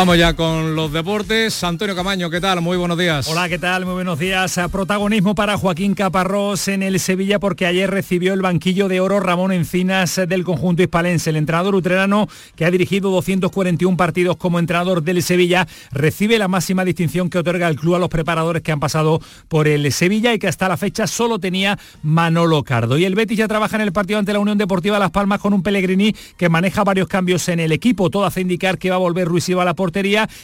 Speaker 11: Vamos ya con los deportes. Antonio Camaño, ¿qué tal? Muy buenos días.
Speaker 28: Hola, ¿qué tal? Muy buenos días. Protagonismo para Joaquín Caparrós en el Sevilla porque ayer recibió el banquillo de oro Ramón Encinas del conjunto hispalense. El entrenador utrerano que ha dirigido 241 partidos como entrenador del Sevilla recibe la máxima distinción que otorga el club a los preparadores que han pasado por el Sevilla y que hasta la fecha solo tenía Manolo Cardo. Y el Betis ya trabaja en el partido ante la Unión Deportiva Las Palmas con un Pellegrini que maneja varios cambios en el equipo. Todo hace indicar que va a volver Ruiz Iba la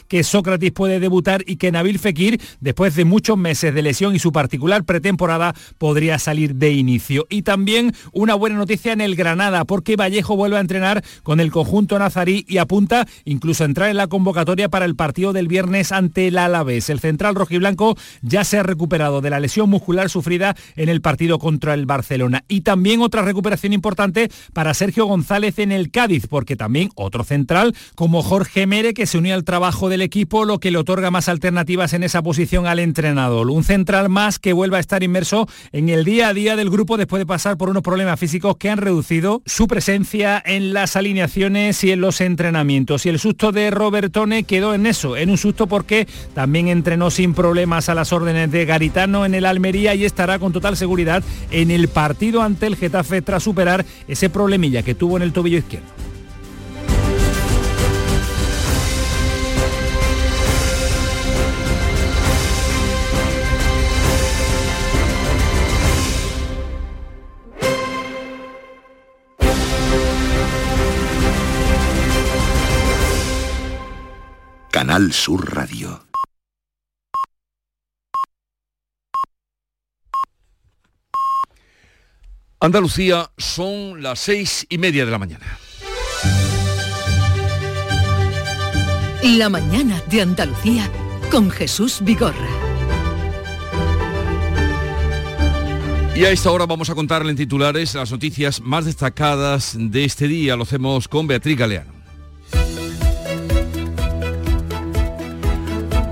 Speaker 28: que Sócrates puede debutar y que Nabil Fekir, después de muchos meses de lesión y su particular pretemporada, podría salir de inicio. Y también una buena noticia en el Granada, porque Vallejo vuelve a entrenar con el conjunto nazarí y apunta incluso a entrar en la convocatoria para el partido del viernes ante el Alavés. El central rojiblanco ya se ha recuperado de la lesión muscular sufrida en el partido contra el Barcelona. Y también otra recuperación importante para Sergio González en el Cádiz, porque también otro central como Jorge Mere que se unió al trabajo del equipo, lo que le otorga más alternativas en esa posición al entrenador. Un central más que vuelva a estar inmerso en el día a día del grupo después de pasar por unos problemas físicos que han reducido su presencia en las alineaciones y en los entrenamientos. Y el susto de Robertone quedó en eso, en un susto porque también entrenó sin problemas a las órdenes de Garitano en el Almería y estará con total seguridad en el partido ante el Getafe tras superar ese problemilla que tuvo en el tobillo izquierdo.
Speaker 29: Canal Sur Radio.
Speaker 1: Andalucía son las seis y media de la mañana.
Speaker 2: La mañana de Andalucía con Jesús Vigorra.
Speaker 1: Y a esta hora vamos a contarle en titulares las noticias más destacadas de este día. Lo hacemos con Beatriz Galeano.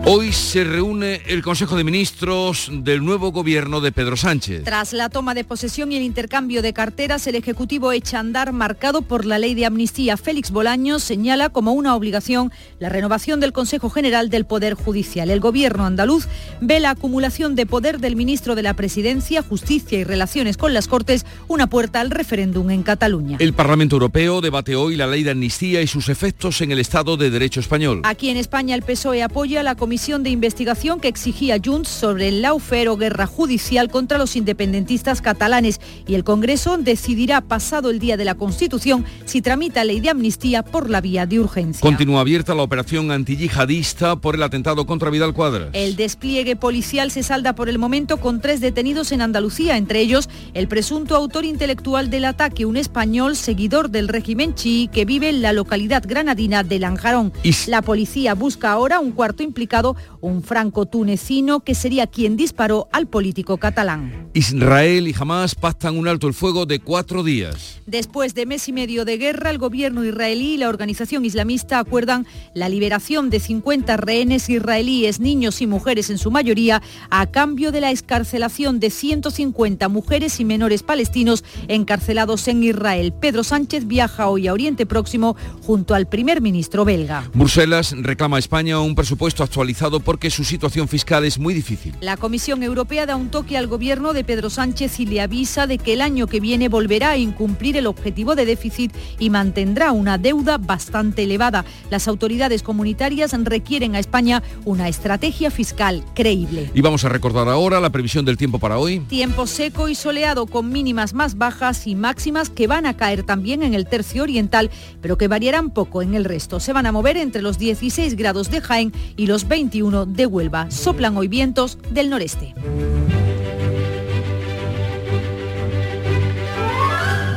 Speaker 1: Hoy se reúne el Consejo de Ministros del nuevo gobierno de Pedro Sánchez.
Speaker 18: Tras la toma de posesión y el intercambio de carteras, el Ejecutivo echa a andar marcado por la ley de amnistía. Félix Bolaños señala como una obligación la renovación del Consejo General del Poder Judicial. El Gobierno andaluz ve la acumulación de poder del ministro de la Presidencia, Justicia y Relaciones con las Cortes una puerta al referéndum en Cataluña.
Speaker 1: El Parlamento Europeo debate hoy la ley de amnistía y sus efectos en el Estado de Derecho español.
Speaker 18: Aquí en España el PSOE apoya la Comisión de investigación que exigía Junts sobre el laufer o guerra judicial contra los independentistas catalanes y el Congreso decidirá pasado el día de la Constitución si tramita ley de amnistía por la vía de urgencia.
Speaker 1: Continúa abierta la operación antiyihadista por el atentado contra Vidal Cuadras.
Speaker 18: El despliegue policial se salda por el momento con tres detenidos en Andalucía, entre ellos el presunto autor intelectual del ataque, un español seguidor del régimen chií que vive en la localidad granadina de Lanjarón. La policía busca ahora un cuarto implicado un franco tunecino que sería quien disparó al político catalán.
Speaker 1: Israel y Hamas pactan un alto el fuego de cuatro días.
Speaker 18: Después de mes y medio de guerra, el gobierno israelí y la organización islamista acuerdan la liberación de 50 rehenes israelíes, niños y mujeres en su mayoría, a cambio de la escarcelación de 150 mujeres y menores palestinos encarcelados en Israel. Pedro Sánchez viaja hoy a Oriente Próximo junto al primer ministro belga.
Speaker 1: Bruselas reclama a España un presupuesto actualizado porque su situación fiscal es muy difícil.
Speaker 18: La Comisión Europea da un toque al gobierno de Pedro Sánchez y le avisa de que el año que viene volverá a incumplir el objetivo de déficit y mantendrá una deuda bastante elevada. Las autoridades comunitarias requieren a España una estrategia fiscal creíble.
Speaker 1: Y vamos a recordar ahora la previsión del tiempo para hoy.
Speaker 18: Tiempo seco y soleado con mínimas más bajas y máximas que van a caer también en el tercio oriental, pero que variarán poco en el resto. Se van a mover entre los 16 grados de Jaén y los 21 de Huelva. Soplan hoy vientos del noreste.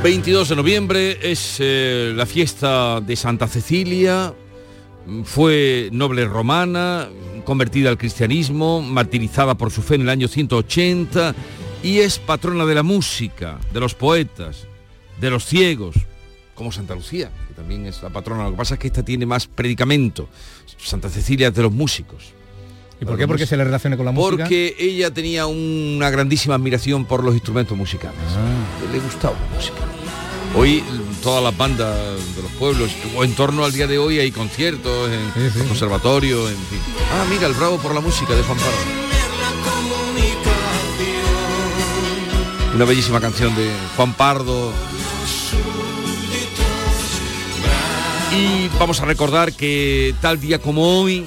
Speaker 1: 22 de noviembre es eh, la fiesta de Santa Cecilia, fue noble romana, convertida al cristianismo, martirizada por su fe en el año 180 y es patrona de la música, de los poetas, de los ciegos, como Santa Lucía, que también es la patrona. Lo que pasa es que esta tiene más predicamento. Santa Cecilia es de los músicos.
Speaker 11: ¿Y por qué? Porque se le relaciona con la música.
Speaker 1: Porque ella tenía una grandísima admiración por los instrumentos musicales.
Speaker 11: Ah.
Speaker 1: Le gustaba la música. Hoy todas las bandas de los pueblos, o en torno al día de hoy hay conciertos, en los conservatorios, en fin. Ah, mira, el bravo por la música de Juan Pardo. Una bellísima canción de Juan Pardo. Y vamos a recordar que tal día como hoy,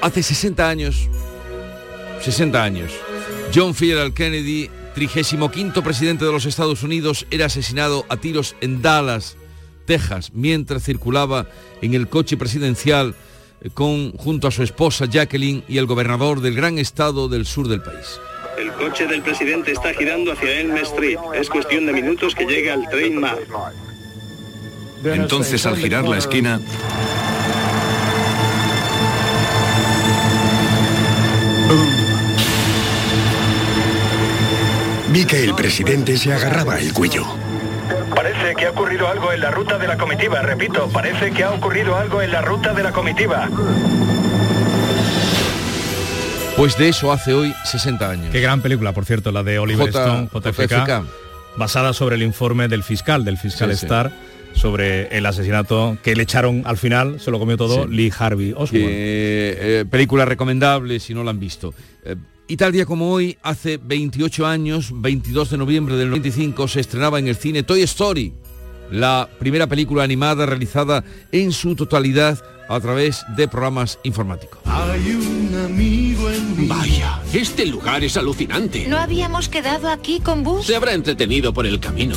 Speaker 1: hace 60 años, 60 años, John F. Kennedy, 35 presidente de los Estados Unidos, era asesinado a tiros en Dallas, Texas, mientras circulaba en el coche presidencial eh, con, junto a su esposa Jacqueline y el gobernador del gran estado del sur del país.
Speaker 30: El coche del presidente está girando hacia Elm Street. Es cuestión de minutos que llegue al Train Mart.
Speaker 8: Entonces, al girar la esquina,
Speaker 31: Vi que el presidente se agarraba el cuello.
Speaker 32: Parece que ha ocurrido algo en la ruta de la comitiva, repito, parece que ha ocurrido algo en la ruta de la comitiva.
Speaker 1: Pues de eso hace hoy 60 años.
Speaker 11: Qué gran película, por cierto, la de Oliver
Speaker 1: J-
Speaker 11: Stone, JFK,
Speaker 1: JFK.
Speaker 11: basada sobre el informe del fiscal, del fiscal
Speaker 1: Sí, sí.
Speaker 11: Sobre el asesinato que le echaron al final, se lo comió todo,
Speaker 1: Sí.
Speaker 11: Lee Harvey Oswald.
Speaker 1: Eh, película recomendable si no la han visto. Eh, y tal día como hoy, hace 28 años, 22 de noviembre del 95, se estrenaba en el cine Toy Story, la primera película animada realizada en su totalidad a través de programas informáticos.
Speaker 33: Hay un amigo en mí. Vaya, este lugar es alucinante.
Speaker 34: ¿No habíamos quedado aquí con Bus?
Speaker 33: Se habrá entretenido por el camino.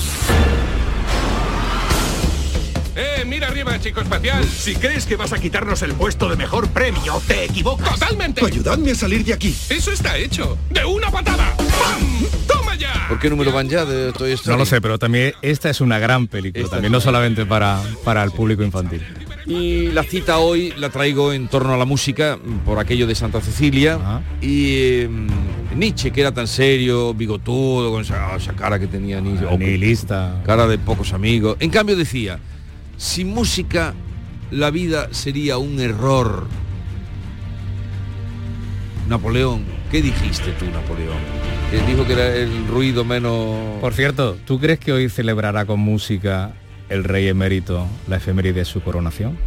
Speaker 35: ¡Eh, mira arriba, chico espacial! Si crees que vas a quitarnos el puesto de mejor premio, te equivocas. ¡Totalmente!
Speaker 36: Ayudadme a salir de aquí.
Speaker 35: ¡Eso está hecho! ¡De una patada! ¡Pam! ¡Toma ya!
Speaker 1: ¿Por qué número van ya de Toy Story?
Speaker 11: No lo sé, pero también esta es una gran película,
Speaker 1: Esta
Speaker 11: también no solamente para, para el público infantil.
Speaker 1: Y la cita hoy la traigo en torno a la música, por aquello de Santa Cecilia. Y eh, Nietzsche, que era tan serio, bigotudo, con esa, esa cara que tenía Nietzsche. o-
Speaker 11: Nihilista.
Speaker 1: Cara de pocos amigos. En cambio decía, sin música la vida sería un error. Napoleón, ¿qué dijiste tú, Napoleón? Que dijo que era el ruido menos...
Speaker 11: Por cierto, ¿tú crees que hoy celebrará con música el rey emérito la efeméride de su coronación?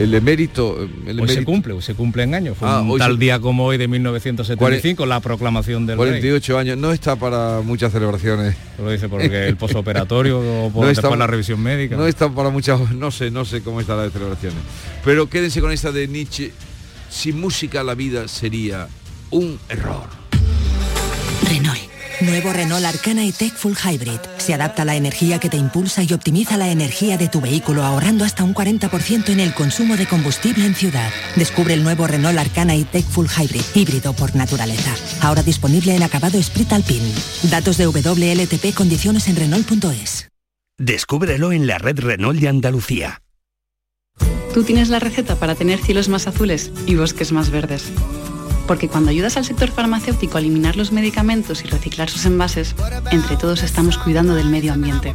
Speaker 1: El emérito... El
Speaker 11: Hoy se cumple, hoy se cumple en años. Fue
Speaker 1: Ah,
Speaker 11: un
Speaker 1: hoy
Speaker 11: tal
Speaker 1: se-
Speaker 11: día como hoy de 1975, la proclamación del rey.
Speaker 1: 48 años, no está para muchas celebraciones.
Speaker 11: Lo dice porque el posoperatorio *laughs* o por
Speaker 1: No
Speaker 11: después
Speaker 1: está-
Speaker 11: la revisión médica.
Speaker 1: No está para muchas, no sé, no sé cómo está la de celebraciones. Pero quédense con esta de Nietzsche. Sin música la vida sería un error.
Speaker 37: Renault. Nuevo Renault Arcana y Tech Full Hybrid. Se adapta a la energía que te impulsa y optimiza la energía de tu vehículo ahorrando hasta un 40% en el consumo de combustible en ciudad. Descubre el nuevo Renault Arcana y Tech Full Hybrid, híbrido por naturaleza. Ahora disponible en acabado Sprit Alpine. Datos de WLTP, condiciones en Renault.es.
Speaker 38: Descúbrelo en la red Renault de Andalucía.
Speaker 39: Tú tienes la receta para tener cielos más azules y bosques más verdes. Porque cuando ayudas al sector farmacéutico a eliminar los medicamentos y reciclar sus envases, entre todos estamos cuidando del medio ambiente.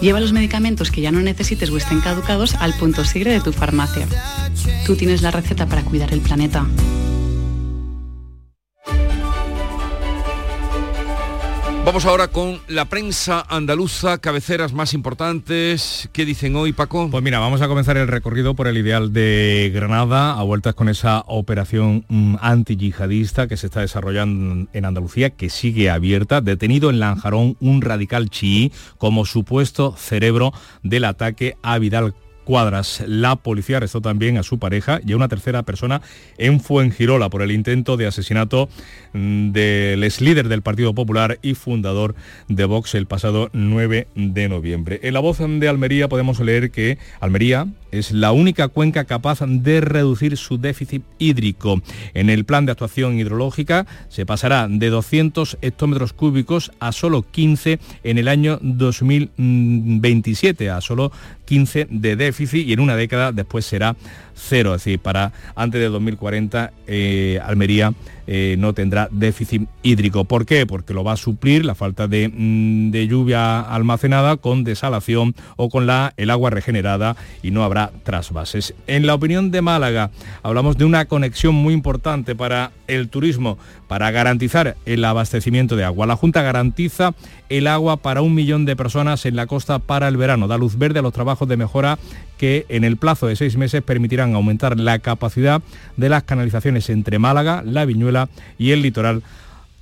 Speaker 39: Lleva los medicamentos que ya no necesites o estén caducados al punto sigre de tu farmacia. Tú tienes la receta para cuidar el planeta.
Speaker 1: Vamos ahora con la prensa andaluza, cabeceras más importantes. ¿Qué dicen hoy, Paco?
Speaker 11: Pues mira, vamos a comenzar el recorrido por el ideal de Granada, a vueltas con esa operación mm, antiyihadista que se está desarrollando en Andalucía, que sigue abierta. Detenido en Lanjarón un radical chií como supuesto cerebro del ataque a Vidal Cuadras. La policía arrestó también a su pareja y a una tercera persona en Fuengirola por el intento de asesinato mm, del ex líder del Partido Popular y fundador de Vox el pasado 9 de noviembre. En la voz de Almería podemos leer que Almería es la única cuenca capaz de reducir su déficit hídrico. En el plan de actuación hidrológica se pasará de 200 hectómetros cúbicos a solo 15 en el año 2027, a solo 15 de déficit y en una década después será cero, decir, para antes de 2040 eh, Almería eh, no tendrá déficit hídrico. ¿Por qué? Porque lo va a suplir la falta de, mm, de lluvia almacenada con desalación o con la, el agua regenerada y no habrá trasvases. En la opinión de Málaga hablamos de una conexión muy importante para el turismo, para garantizar el abastecimiento de agua. La Junta garantiza el agua para un millón de personas en la costa para el verano. Da luz verde a los trabajos de mejora que en el plazo de seis meses permitirán aumentar la capacidad de las canalizaciones entre Málaga, La Viñuela y el litoral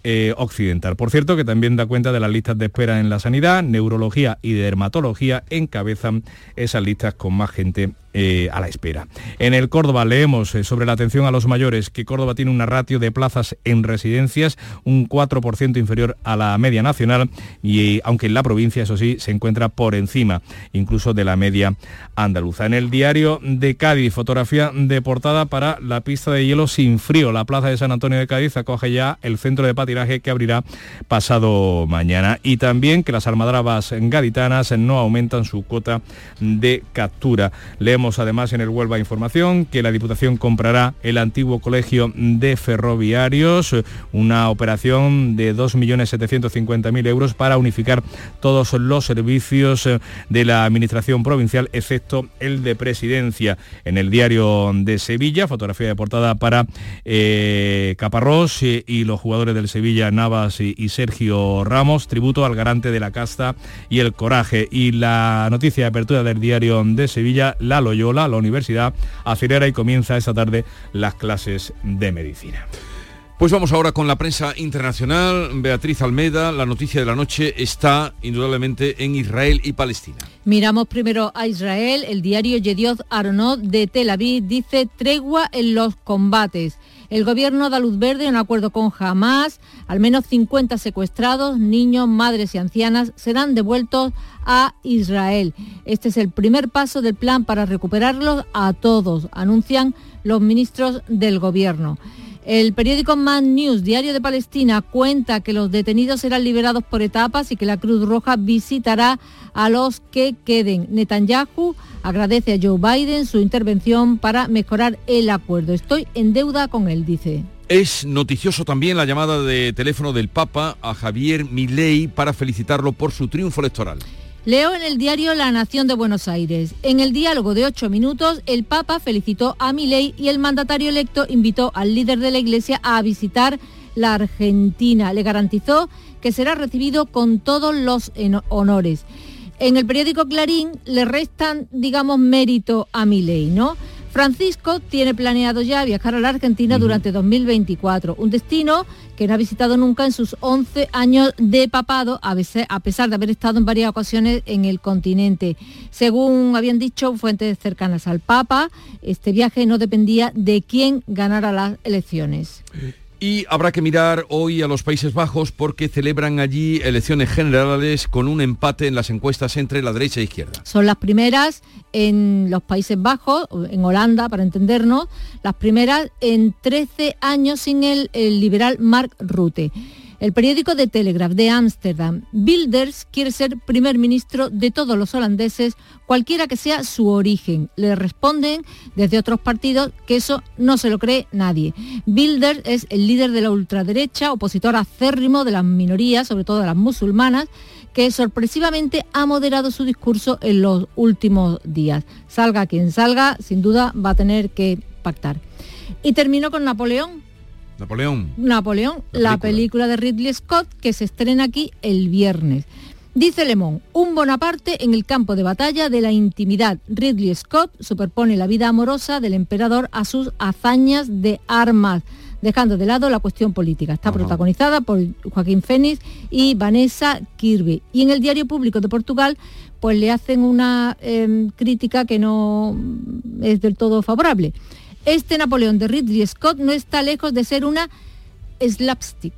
Speaker 11: eh, occidental. Por cierto, que también da cuenta de las listas de espera en la sanidad, neurología y dermatología encabezan esas listas con más gente eh, a la espera. En el Córdoba leemos eh, sobre la atención a los mayores que Córdoba tiene una ratio de plazas en residencias un 4% inferior a la media nacional y aunque en la provincia, eso sí, se encuentra por encima incluso de la media andaluza. En el diario de Cádiz, fotografía de portada para la pista de hielo sin frío. La plaza de San Antonio de Cádiz acoge ya el centro de patinaje que abrirá pasado mañana. Y también que las almadrabas gaditanas no aumentan su cuota de captura. Leemos además en el Huelva Información que la Diputación comprará el antiguo colegio de ferroviarios, una operación de 2.750.000 euros para unificar todos los servicios de la Administración Provincial, excepto el de Presidencia. En el diario de Sevilla, fotografía de portada para eh, Caparrós y, y, los jugadores del Sevilla, Navas y, y, Sergio Ramos, tributo al garante de la casta y el coraje. Y la noticia de apertura del diario de Sevilla, la La universidad, acelera y comienza esta tarde las clases de medicina.
Speaker 1: Pues vamos ahora con la prensa internacional. Beatriz Almeda, la noticia de la noche está indudablemente en Israel y Palestina.
Speaker 9: Miramos primero a Israel. El diario Yedioth Aronot de Tel Aviv dice tregua en los combates. El gobierno da luz verde en acuerdo con Hamas. Al menos 50 secuestrados, niños, madres y ancianas serán devueltos a Israel. Este es el primer paso del plan para recuperarlos a todos, anuncian los ministros del gobierno. El periódico Man News, diario de Palestina, cuenta que los detenidos serán liberados por etapas y que la Cruz Roja visitará a los que queden. Netanyahu agradece a Joe Biden su intervención para mejorar el acuerdo. Estoy en deuda con él, dice.
Speaker 1: Es noticioso también la llamada de teléfono del Papa a Javier Milei para felicitarlo por su triunfo electoral.
Speaker 9: Leo en el diario La Nación de Buenos Aires. En el diálogo de ocho minutos, el Papa felicitó a Milei y el mandatario electo invitó al líder de la Iglesia a visitar la Argentina. Le garantizó que será recibido con todos los honores. En el periódico Clarín le restan, digamos, mérito a Milei, ¿no? Francisco tiene planeado ya viajar a la Argentina durante 2024, un destino que no ha visitado nunca en sus 11 años de papado, a, a pesar de haber estado en varias ocasiones en el continente. Según habían dicho fuentes cercanas al Papa, este viaje no dependía de quién ganara las elecciones.
Speaker 1: Y habrá que mirar hoy a los Países Bajos porque celebran allí elecciones generales con un empate en las encuestas entre la derecha e izquierda.
Speaker 9: Son las primeras en los Países Bajos, en Holanda, para entendernos, las primeras en 13 años sin el, el liberal Mark Rutte. El periódico de Telegraph de Ámsterdam, Bilders quiere ser primer ministro de todos los holandeses, cualquiera que sea su origen. Le responden desde otros partidos que eso no se lo cree nadie. Bilders es el líder de la ultraderecha, opositor acérrimo de las minorías, sobre todo de las musulmanas, que sorpresivamente ha moderado su discurso en los últimos días. Salga quien salga, sin duda va a tener que pactar. Y termino con Napoleón,
Speaker 1: Napoleón.
Speaker 9: Napoleón, la película. la película de Ridley Scott que se estrena aquí el viernes. Dice Lemón, un Bonaparte en el campo de batalla de la intimidad. Ridley Scott superpone la vida amorosa del emperador a sus hazañas de armas, dejando de lado la cuestión política. Está Ajá. protagonizada por Joaquín Fénix y Vanessa Kirby. Y en el Diario Público de Portugal, pues le hacen una eh, crítica que no es del todo favorable. Este Napoleón de Ridley Scott no está lejos de ser una slapstick.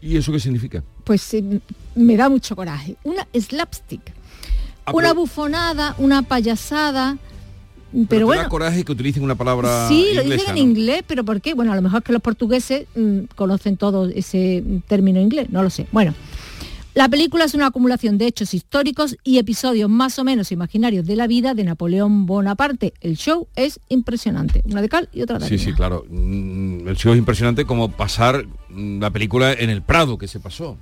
Speaker 1: ¿Y eso qué significa?
Speaker 9: Pues eh, me da mucho coraje. Una slapstick. Ah, una pero... bufonada, una payasada. Pero,
Speaker 1: pero
Speaker 9: bueno,
Speaker 1: da coraje que utilicen una palabra
Speaker 9: Sí,
Speaker 1: inglesa,
Speaker 9: lo dicen en
Speaker 1: ¿no?
Speaker 9: inglés, pero ¿por qué? Bueno, a lo mejor es que los portugueses mmm, conocen todo ese término inglés, no lo sé. Bueno, la película es una acumulación de hechos históricos y episodios más o menos imaginarios de la vida de Napoleón Bonaparte. El show es impresionante, una de cal y otra de
Speaker 1: Sí,
Speaker 9: arena.
Speaker 1: sí, claro. Mm, El show es impresionante como pasar mm, la película en el Prado que se pasó.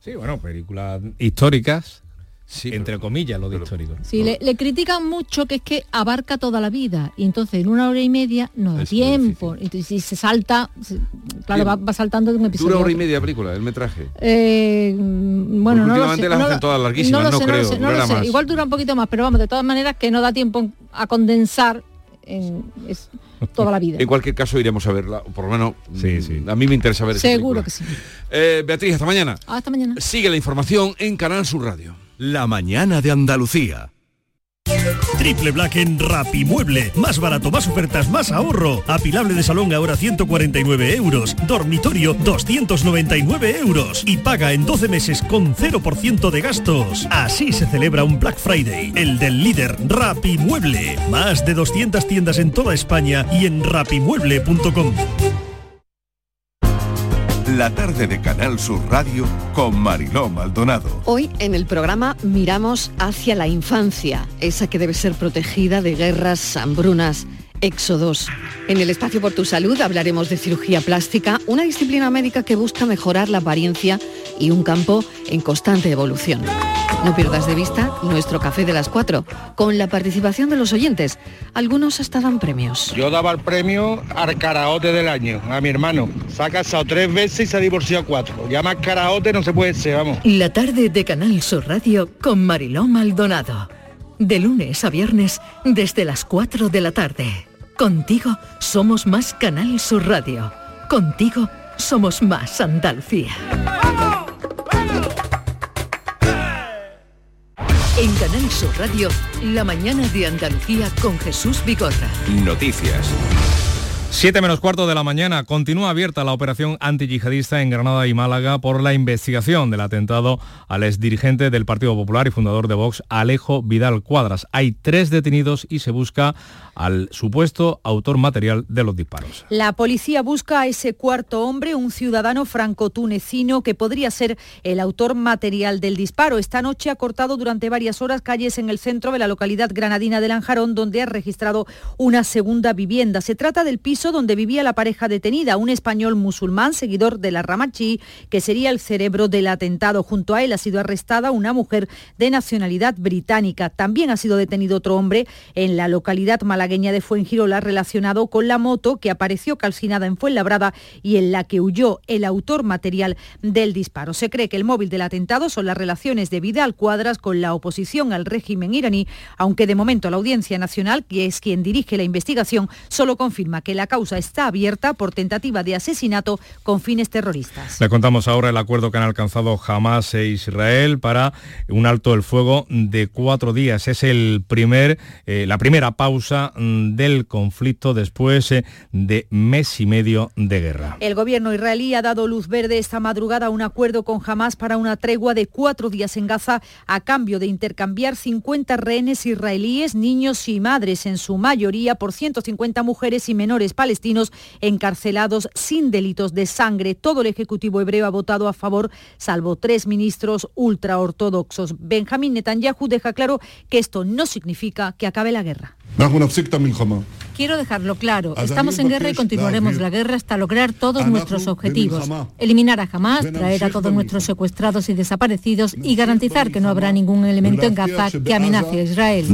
Speaker 11: Sí, bueno, películas históricas, entre comillas, lo de histórico.
Speaker 9: Sí, le, le critican mucho que es que abarca toda la vida y entonces en una hora y media no da
Speaker 1: Es
Speaker 9: tiempo. Entonces si se salta, se- claro, va, va saltando de un episodio.
Speaker 1: Dura hora y media la película, el metraje.
Speaker 9: Eh, mm, bueno, no lo
Speaker 1: últimamente
Speaker 9: sé,
Speaker 1: las
Speaker 9: no
Speaker 1: hacen
Speaker 9: lo-
Speaker 1: todas larguísimas,
Speaker 9: lo
Speaker 1: no
Speaker 9: sé,
Speaker 1: creo,
Speaker 9: lo sé, no lo sé.
Speaker 1: más.
Speaker 9: Igual dura un poquito más, pero vamos, de todas maneras que no da tiempo a condensar en es toda la vida. *laughs*
Speaker 1: En cualquier caso iremos a verla, por lo menos mm, a mí me interesa ver
Speaker 9: Seguro
Speaker 1: película.
Speaker 9: que sí.
Speaker 1: Eh, Beatriz, hasta mañana.
Speaker 9: Hasta mañana.
Speaker 1: Sigue la información en Canal Sur Radio.
Speaker 40: La mañana de Andalucía.
Speaker 41: Triple Black en Rapimueble. Más barato, más ofertas, más ahorro. Apilable de salón ahora 149 euros. Dormitorio 299 euros. Y paga en 12 meses con 0% de gastos. Así se celebra un Black Friday. El del líder Rapimueble. Más de 200 tiendas en toda España y en rapimueble.com.
Speaker 14: La tarde de Canal Sur Radio con Mariló Maldonado.
Speaker 42: Hoy en el programa miramos hacia la infancia, esa que debe ser protegida de guerras, hambrunas, éxodos. En el espacio por tu salud hablaremos de cirugía plástica, una disciplina médica que busca mejorar la apariencia y un campo en constante evolución. No pierdas de vista nuestro café de las 4, con la participación de los oyentes. Algunos hasta dan premios.
Speaker 43: Yo daba el premio al karaote del año, a mi hermano. Se ha casado tres veces y se ha divorciado cuatro. Ya más karaote no se puede ser, vamos.
Speaker 2: La tarde de Canal Sur Radio con Mariló Maldonado. De lunes a viernes desde las 4 de la tarde. Contigo somos más Canal Sur Radio. Contigo somos más Andalucía. En Canal Sur Radio, la mañana de Andalucía con Jesús Vigorra.
Speaker 14: Noticias.
Speaker 11: Siete menos cuarto de la mañana continúa abierta la operación antiyihadista en Granada y Málaga por la investigación del atentado al exdirigente del Partido Popular y fundador de Vox, Alejo Vidal Cuadras. Hay tres detenidos y se busca al supuesto autor material de los disparos.
Speaker 18: La policía busca a ese cuarto hombre, un ciudadano franco-tunecino que podría ser el autor material del disparo. Esta noche ha cortado durante varias horas calles en el centro de la localidad granadina de Lanjarón, donde ha registrado una segunda vivienda. Se trata del piso donde vivía la pareja detenida, un español musulmán seguidor de la Ramachi, que sería el cerebro del atentado. Junto a él ha sido arrestada una mujer de nacionalidad británica. También ha sido detenido otro hombre en la localidad malagueña de Fuengirola relacionado con la moto que apareció calcinada en Fuenlabrada y en la que huyó el autor material del disparo. Se cree que el móvil del atentado son las relaciones de Vidal Cuadras con la oposición al régimen iraní, aunque de momento la Audiencia Nacional, que es quien dirige la investigación, solo confirma que la causa está abierta por tentativa de asesinato con fines terroristas.
Speaker 11: Le contamos ahora el acuerdo que han alcanzado Hamas e Israel para un alto el fuego de cuatro días. Es el primer, eh, la primera pausa mm, del conflicto después eh, de mes y medio de guerra.
Speaker 18: El gobierno israelí ha dado luz verde esta madrugada a un acuerdo con Hamas para una tregua de cuatro días en Gaza a cambio de intercambiar 50 rehenes israelíes, niños y madres, en su mayoría por 150 mujeres y menores palestinos encarcelados sin delitos de sangre. Todo el Ejecutivo hebreo ha votado a favor, salvo tres ministros ultraortodoxos. Benjamín Netanyahu deja claro que esto no significa que acabe la guerra.
Speaker 44: Quiero dejarlo claro, estamos en guerra y continuaremos la guerra hasta lograr todos nuestros objetivos. Eliminar a Hamas, traer a todos nuestros secuestrados y desaparecidos y garantizar que no habrá ningún elemento en Gaza que amenace a Israel.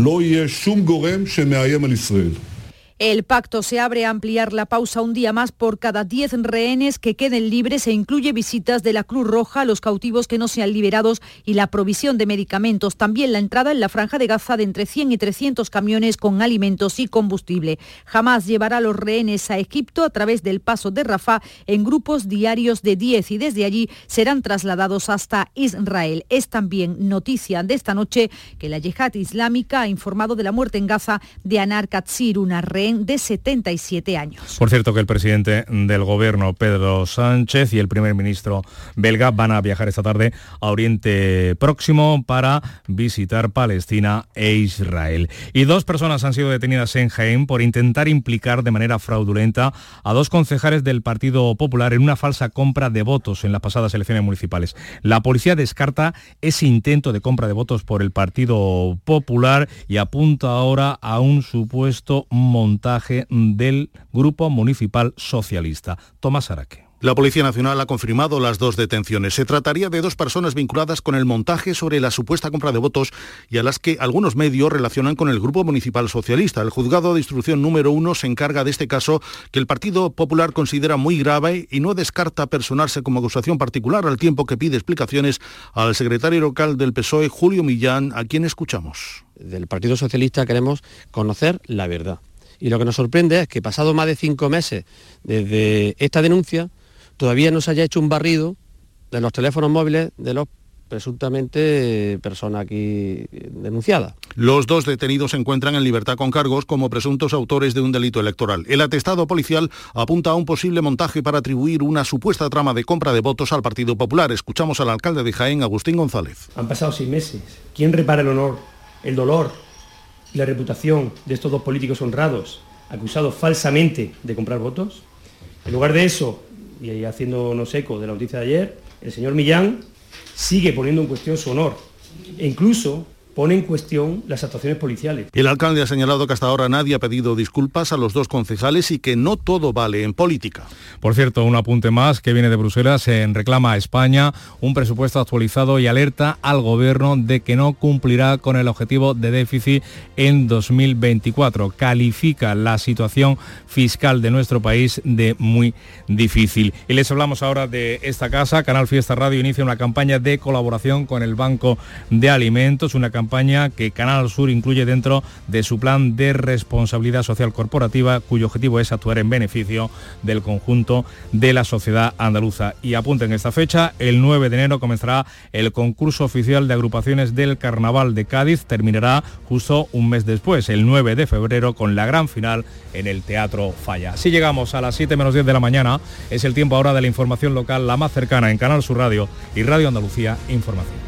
Speaker 18: El pacto se abre a ampliar la pausa un día más por cada 10 rehenes que queden libres e incluye visitas de la Cruz Roja a los cautivos que no sean liberados y la provisión de medicamentos. También la entrada en la franja de Gaza de entre 100 y 300 camiones con alimentos y combustible. Jamás llevará a los rehenes a Egipto a través del paso de Rafah en grupos diarios de 10 y desde allí serán trasladados hasta Israel. Es también noticia de esta noche que la yihad islámica ha informado de la muerte en Gaza de Anar Katsir, una rehén de 77 años.
Speaker 11: Por cierto que el presidente del gobierno, Pedro Sánchez, y el primer ministro belga van a viajar esta tarde a Oriente Próximo para visitar Palestina e Israel. Y dos personas han sido detenidas en Jaén por intentar implicar de manera fraudulenta a dos concejales del Partido Popular en una falsa compra de votos en las pasadas elecciones municipales. La policía descarta ese intento de compra de votos por el Partido Popular y apunta ahora a un supuesto montaje del Grupo Municipal Socialista. Tomás Araque.
Speaker 45: La Policía Nacional ha confirmado las dos detenciones. Se trataría de dos personas vinculadas con el montaje sobre la supuesta compra de votos y a las que algunos medios relacionan con el Grupo Municipal Socialista. El juzgado de instrucción número uno se encarga de este caso que el Partido Popular considera muy grave y no descarta personarse como acusación particular al tiempo que pide explicaciones al secretario local del PSOE, Julio Millán, a quien escuchamos.
Speaker 46: Del Partido Socialista queremos conocer la verdad. Y lo que nos sorprende es que pasado más de cinco meses desde esta denuncia, todavía no se haya hecho un barrido de los teléfonos móviles de los presuntamente persona aquí denunciada.
Speaker 45: Los dos detenidos se encuentran en libertad con cargos como presuntos autores de un delito electoral. El atestado policial apunta a un posible montaje para atribuir una supuesta trama de compra de votos al Partido Popular. Escuchamos al alcalde de Jaén, Agustín González.
Speaker 47: Han pasado seis meses. ¿Quién repara el honor, el dolor la reputación de estos dos políticos honrados acusados falsamente de comprar votos? En lugar de eso, y haciéndonos eco de la noticia de ayer, el señor Millán sigue poniendo en cuestión su honor e incluso pone en cuestión las actuaciones policiales.
Speaker 45: El alcalde ha señalado que hasta ahora nadie ha pedido disculpas a los dos concejales y que no todo vale en política.
Speaker 11: Por cierto, un apunte más que viene de Bruselas en reclama a España un presupuesto actualizado y alerta al gobierno de que no cumplirá con el objetivo de déficit en 2024. Califica la situación fiscal de nuestro país de muy difícil. Y les hablamos ahora de esta casa. Canal Fiesta Radio inicia una campaña de colaboración con el Banco de Alimentos, una campaña que Canal Sur incluye dentro de su plan de responsabilidad social corporativa, cuyo objetivo es actuar en beneficio del conjunto de la sociedad andaluza. Y apunten esta fecha, el 9 de enero comenzará el concurso oficial de agrupaciones del Carnaval de Cádiz, terminará justo un mes después, el 9 de febrero, con la gran final en el Teatro Falla. Si llegamos a las 7 menos 10 de la mañana, es el tiempo ahora de la información local la más cercana en Canal Sur Radio y Radio Andalucía Información.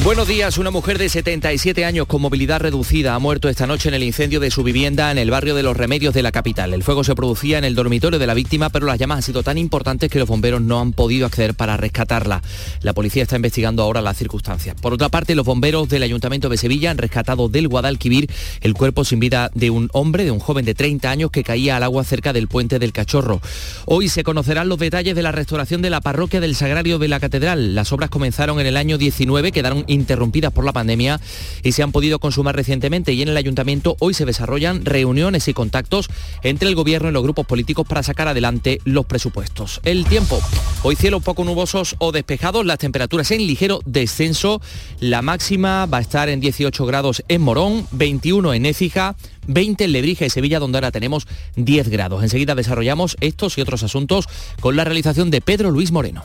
Speaker 48: Buenos días, una mujer de 77 años con movilidad reducida ha muerto esta noche en el incendio de su vivienda en el barrio de Los Remedios de la capital. El fuego se producía en el dormitorio de la víctima, pero las llamas han sido tan importantes que los bomberos no han podido acceder para rescatarla. La policía está investigando ahora las circunstancias. Por otra parte, los bomberos del Ayuntamiento de Sevilla han rescatado del Guadalquivir el cuerpo sin vida de un hombre, de un joven de 30 años que caía al agua cerca del puente del Cachorro. Hoy se conocerán los detalles de la restauración de la parroquia del Sagrario de la Catedral. Las obras comenzaron en el año 19, quedaron interrumpidas por la pandemia y se han podido consumar recientemente y en el ayuntamiento hoy se desarrollan reuniones y contactos entre el gobierno y los grupos políticos para sacar adelante los presupuestos. El tiempo. Hoy cielos poco nubosos o despejados, las temperaturas en ligero descenso. La máxima va a estar en 18 grados en Morón, 21 en Écija, 20 en Lebrija y Sevilla, donde ahora tenemos 10 grados. Enseguida desarrollamos estos y otros asuntos con la realización de Pedro Luis Moreno.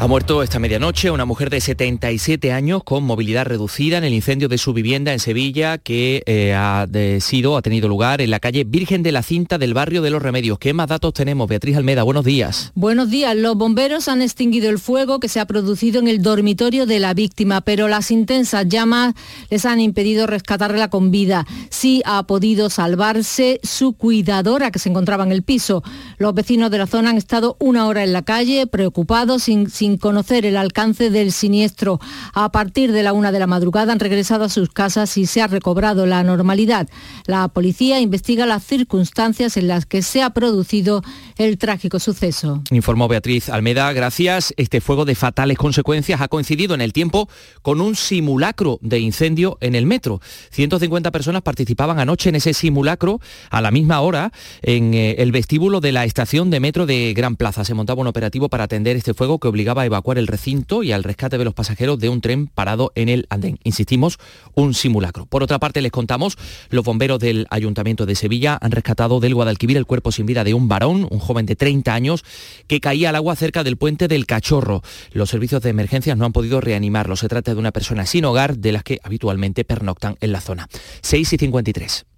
Speaker 48: Ha muerto esta medianoche una mujer de 77 años con movilidad reducida en el incendio de su vivienda en Sevilla que eh, ha sido, ha tenido lugar en la calle Virgen de la Cinta del barrio de Los Remedios. ¿Qué más datos tenemos? Beatriz Almeda, buenos días.
Speaker 44: Buenos días. Los bomberos han extinguido el fuego que se ha producido en el dormitorio de la víctima, pero las intensas llamas les han impedido rescatarla con vida. Sí ha podido salvarse su cuidadora que se encontraba en el piso. Los vecinos de la zona han estado una hora en la calle preocupados sin, sin conocer el alcance del siniestro. A partir de la una de la madrugada han regresado a sus casas y se ha recobrado la normalidad. La policía investiga las circunstancias en las que se ha producido el trágico suceso.
Speaker 48: Informó Beatriz Almeda, gracias. Este fuego de fatales consecuencias ha coincidido en el tiempo con un simulacro de incendio en el metro. 150 personas participaban anoche en ese simulacro a la misma hora en eh, el vestíbulo de la estación de metro de Gran Plaza. Se montaba un operativo para atender este fuego que obligaba a evacuar el recinto y al rescate de los pasajeros de un tren parado en el andén. Insistimos, un simulacro. Por otra parte, les contamos, los bomberos del Ayuntamiento de Sevilla han rescatado del Guadalquivir el cuerpo sin vida de un varón, un joven de 30 años, que caía al agua cerca del puente del Cachorro. Los servicios de emergencias no han podido reanimarlo. Se trata de una persona sin hogar de las que habitualmente pernoctan en la zona. 6 y 53.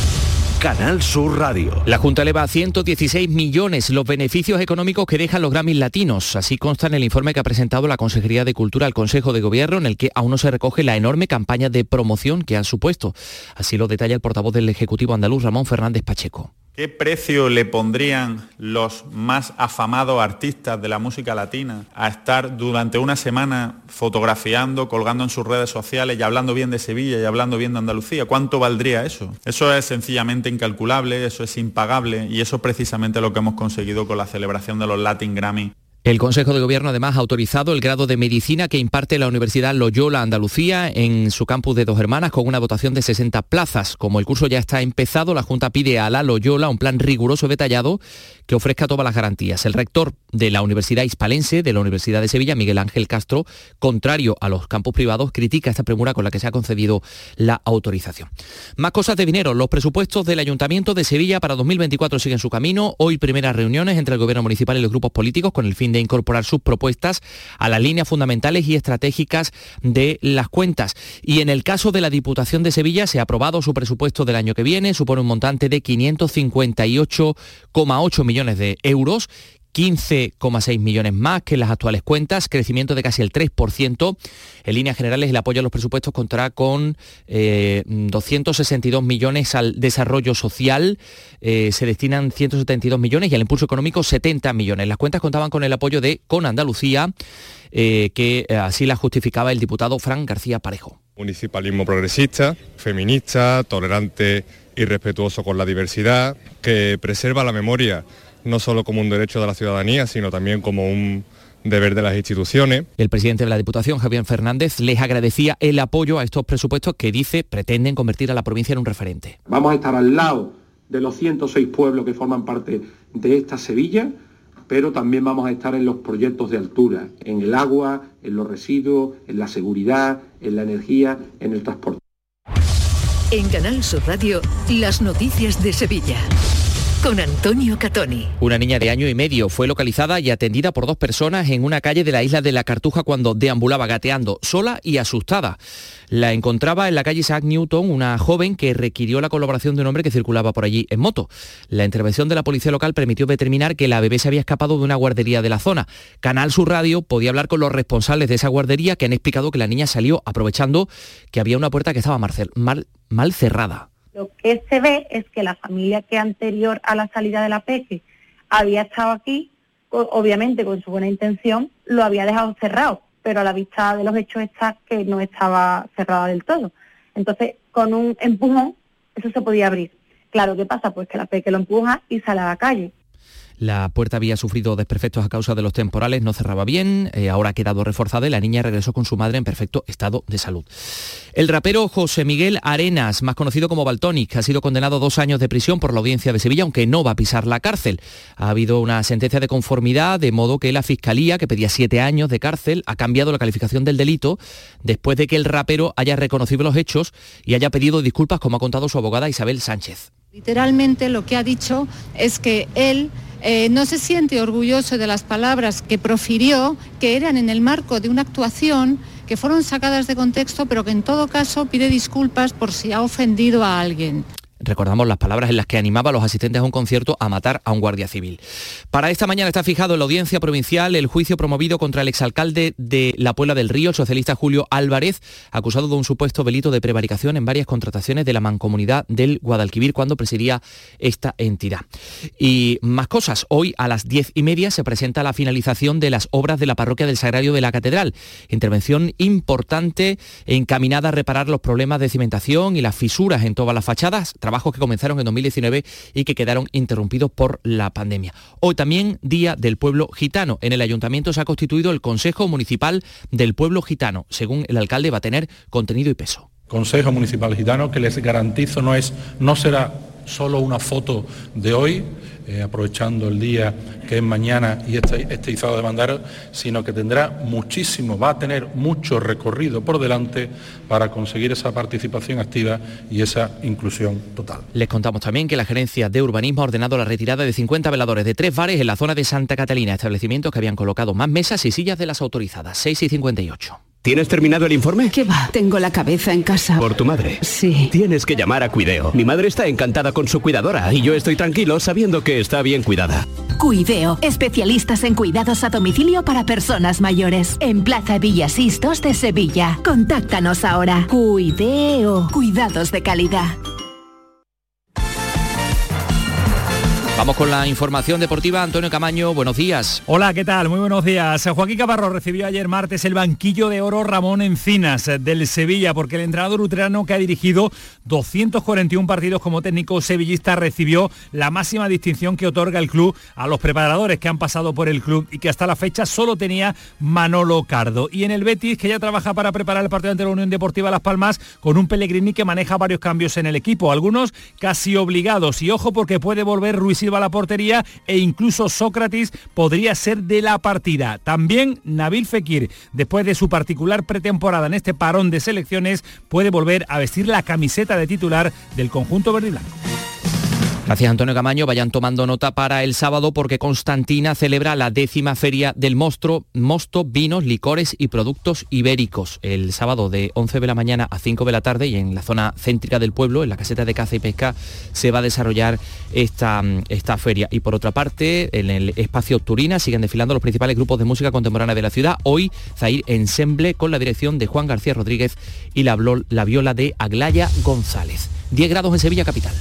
Speaker 49: Canal Sur Radio.
Speaker 48: La Junta eleva a 116 millones los beneficios económicos que dejan los Grammys latinos. Así consta en el informe que ha presentado la Consejería de Cultura al Consejo de Gobierno, en el que aún no se recoge la enorme campaña de promoción que han supuesto. Así lo detalla el portavoz del Ejecutivo andaluz, Ramón Fernández Pacheco.
Speaker 25: ¿Qué precio le pondrían los más afamados artistas de la música latina a estar durante una semana fotografiando, colgando en sus redes sociales y hablando bien de Sevilla y hablando bien de Andalucía? ¿Cuánto valdría eso? Eso es sencillamente incalculable, eso es impagable y eso es precisamente lo que hemos conseguido con la celebración de los Latin Grammy
Speaker 48: el Consejo de Gobierno además ha autorizado el grado de medicina que imparte la Universidad Loyola Andalucía en su campus de Dos Hermanas con una votación de 60 plazas. Como el curso ya está empezado, la Junta pide a la Loyola un plan riguroso y detallado que ofrezca todas las garantías. El rector de la Universidad Hispalense de la Universidad de Sevilla, Miguel Ángel Castro, contrario a los campus privados, critica esta premura con la que se ha concedido la autorización. Más cosas de dinero. Los presupuestos del Ayuntamiento de Sevilla para 2024 siguen su camino. Hoy primeras reuniones entre el Gobierno Municipal y los grupos políticos con el fin de incorporar sus propuestas a las líneas fundamentales y estratégicas de las cuentas. Y en el caso de la Diputación de Sevilla se ha aprobado su presupuesto del año que viene, supone un montante de 558,8 millones de euros 15,6 millones más que en las actuales cuentas, crecimiento de casi el 3%. En líneas generales, el apoyo a los presupuestos contará con 262 eh, millones al desarrollo social, eh, se destinan 172 millones y al impulso económico 70 millones. Las cuentas contaban con el apoyo de Con Andalucía, eh, que así la justificaba el diputado Fran García Parejo.
Speaker 50: Municipalismo progresista, feminista, tolerante y respetuoso con la diversidad, que preserva la memoria no solo como un derecho de la ciudadanía, sino también como un deber de las instituciones.
Speaker 48: El presidente de la Diputación, Javier Fernández, les agradecía el apoyo a estos presupuestos que dice pretenden convertir a la provincia en un referente.
Speaker 51: Vamos a estar al lado de los 106 pueblos que forman parte de esta Sevilla, pero también vamos a estar en los proyectos de altura, en el agua, en los residuos, en la seguridad, en la energía, en el transporte.
Speaker 2: En Canal Sur Radio, las noticias de Sevilla con Antonio Catoni.
Speaker 48: Una niña de año y medio fue localizada y atendida por dos personas en una calle de la isla de la Cartuja cuando deambulaba gateando, sola y asustada. La encontraba en la calle Isaac Newton una joven que requirió la colaboración de un hombre que circulaba por allí en moto. La intervención de la policía local permitió determinar que la bebé se había escapado de una guardería de la zona. Canal Sur Radio podía hablar con los responsables de esa guardería que han explicado que la niña salió aprovechando que había una puerta que estaba mal, mal cerrada.
Speaker 47: Lo que se ve es que la familia que anterior a la salida de la peque había estado aquí, obviamente con su buena intención, lo había dejado cerrado, pero a la vista de los hechos está que no estaba cerrada del todo. Entonces, con un empujón, eso se podía abrir. Claro, ¿qué pasa? Pues que la peque lo empuja y sale a la calle.
Speaker 48: La puerta había sufrido desperfectos a causa de los temporales, no cerraba bien, eh, ahora ha quedado reforzada y la niña regresó con su madre en perfecto estado de salud. El rapero José Miguel Arenas, más conocido como Baltonic, ha sido condenado a dos años de prisión por la audiencia de Sevilla, aunque no va a pisar la cárcel. Ha habido una sentencia de conformidad, de modo que la Fiscalía, que pedía siete años de cárcel, ha cambiado la calificación del delito después de que el rapero haya reconocido los hechos y haya pedido disculpas, como ha contado su abogada Isabel Sánchez.
Speaker 41: Literalmente lo que ha dicho es que él eh, no se siente orgulloso de las palabras que profirió, que eran en el marco de una actuación que fueron sacadas de contexto, pero que en todo caso pide disculpas por si ha ofendido a alguien.
Speaker 48: Recordamos las palabras en las que animaba a los asistentes a un concierto a matar a un guardia civil. Para esta mañana está fijado en la audiencia provincial el juicio promovido contra el exalcalde de La Puebla del Río, el socialista Julio Álvarez, acusado de un supuesto delito de prevaricación en varias contrataciones de la mancomunidad del Guadalquivir cuando presidía esta entidad. Y más cosas. Hoy a las diez y media se presenta la finalización de las obras de la parroquia del Sagrario de la Catedral. Intervención importante encaminada a reparar los problemas de cimentación y las fisuras en todas las fachadas trabajos que comenzaron en 2019 y que quedaron interrumpidos por la pandemia. Hoy también Día del Pueblo Gitano. En el ayuntamiento se ha constituido el Consejo Municipal del Pueblo Gitano. Según el alcalde va a tener contenido y peso.
Speaker 52: Consejo Municipal Gitano que les garantizo no es no será
Speaker 47: solo una foto de hoy, eh, aprovechando el día que es mañana y este, este izado de bandera, sino que tendrá muchísimo, va a tener mucho recorrido por delante para conseguir esa participación activa y esa inclusión total.
Speaker 48: Les contamos también que la Gerencia de Urbanismo ha ordenado la retirada de 50 veladores de tres bares en la zona de Santa Catalina, establecimientos que habían colocado más mesas y sillas de las autorizadas, 6 y 58.
Speaker 50: ¿Tienes terminado el informe?
Speaker 53: ¿Qué va? Tengo la cabeza en casa.
Speaker 50: ¿Por tu madre?
Speaker 53: Sí.
Speaker 50: Tienes que llamar a Cuideo. Mi madre está encantada con su cuidadora y yo estoy tranquilo sabiendo que está bien cuidada.
Speaker 54: Cuideo, especialistas en cuidados a domicilio para personas mayores. En Plaza Villasistos de Sevilla. Contáctanos ahora. Cuideo, cuidados de calidad.
Speaker 48: Vamos con la información deportiva. Antonio Camaño, buenos días.
Speaker 28: Hola, ¿qué tal? Muy buenos días. Joaquín Caparro recibió ayer martes el banquillo de oro Ramón Encinas del Sevilla, porque el entrenador utrano que ha dirigido 241 partidos como técnico sevillista recibió la máxima distinción que otorga el club a los preparadores que han pasado por el club y que hasta la fecha solo tenía Manolo Cardo. Y en el Betis, que ya trabaja para preparar el partido ante la Unión Deportiva Las Palmas, con un Pellegrini que maneja varios cambios en el equipo, algunos casi obligados. Y ojo porque puede volver Ruiz A la portería e incluso Sócrates podría ser de la partida. También Nabil Fekir, después de su particular pretemporada en este parón de selecciones, puede volver a vestir la camiseta de titular del conjunto verde y blanco.
Speaker 48: Gracias Antonio Camaño, vayan tomando nota para el sábado porque Constantina celebra la décima feria del monstruo, mosto, vinos, licores y productos ibéricos. El sábado de 11 de la mañana a 5 de la tarde y en la zona céntrica del pueblo, en la caseta de caza y pesca, se va a desarrollar esta, esta feria. Y por otra parte, en el espacio Turina siguen desfilando los principales grupos de música contemporánea de la ciudad. Hoy, Zair Ensemble con la dirección de Juan García Rodríguez y la, la viola de Aglaya González. 10 grados en Sevilla Capital.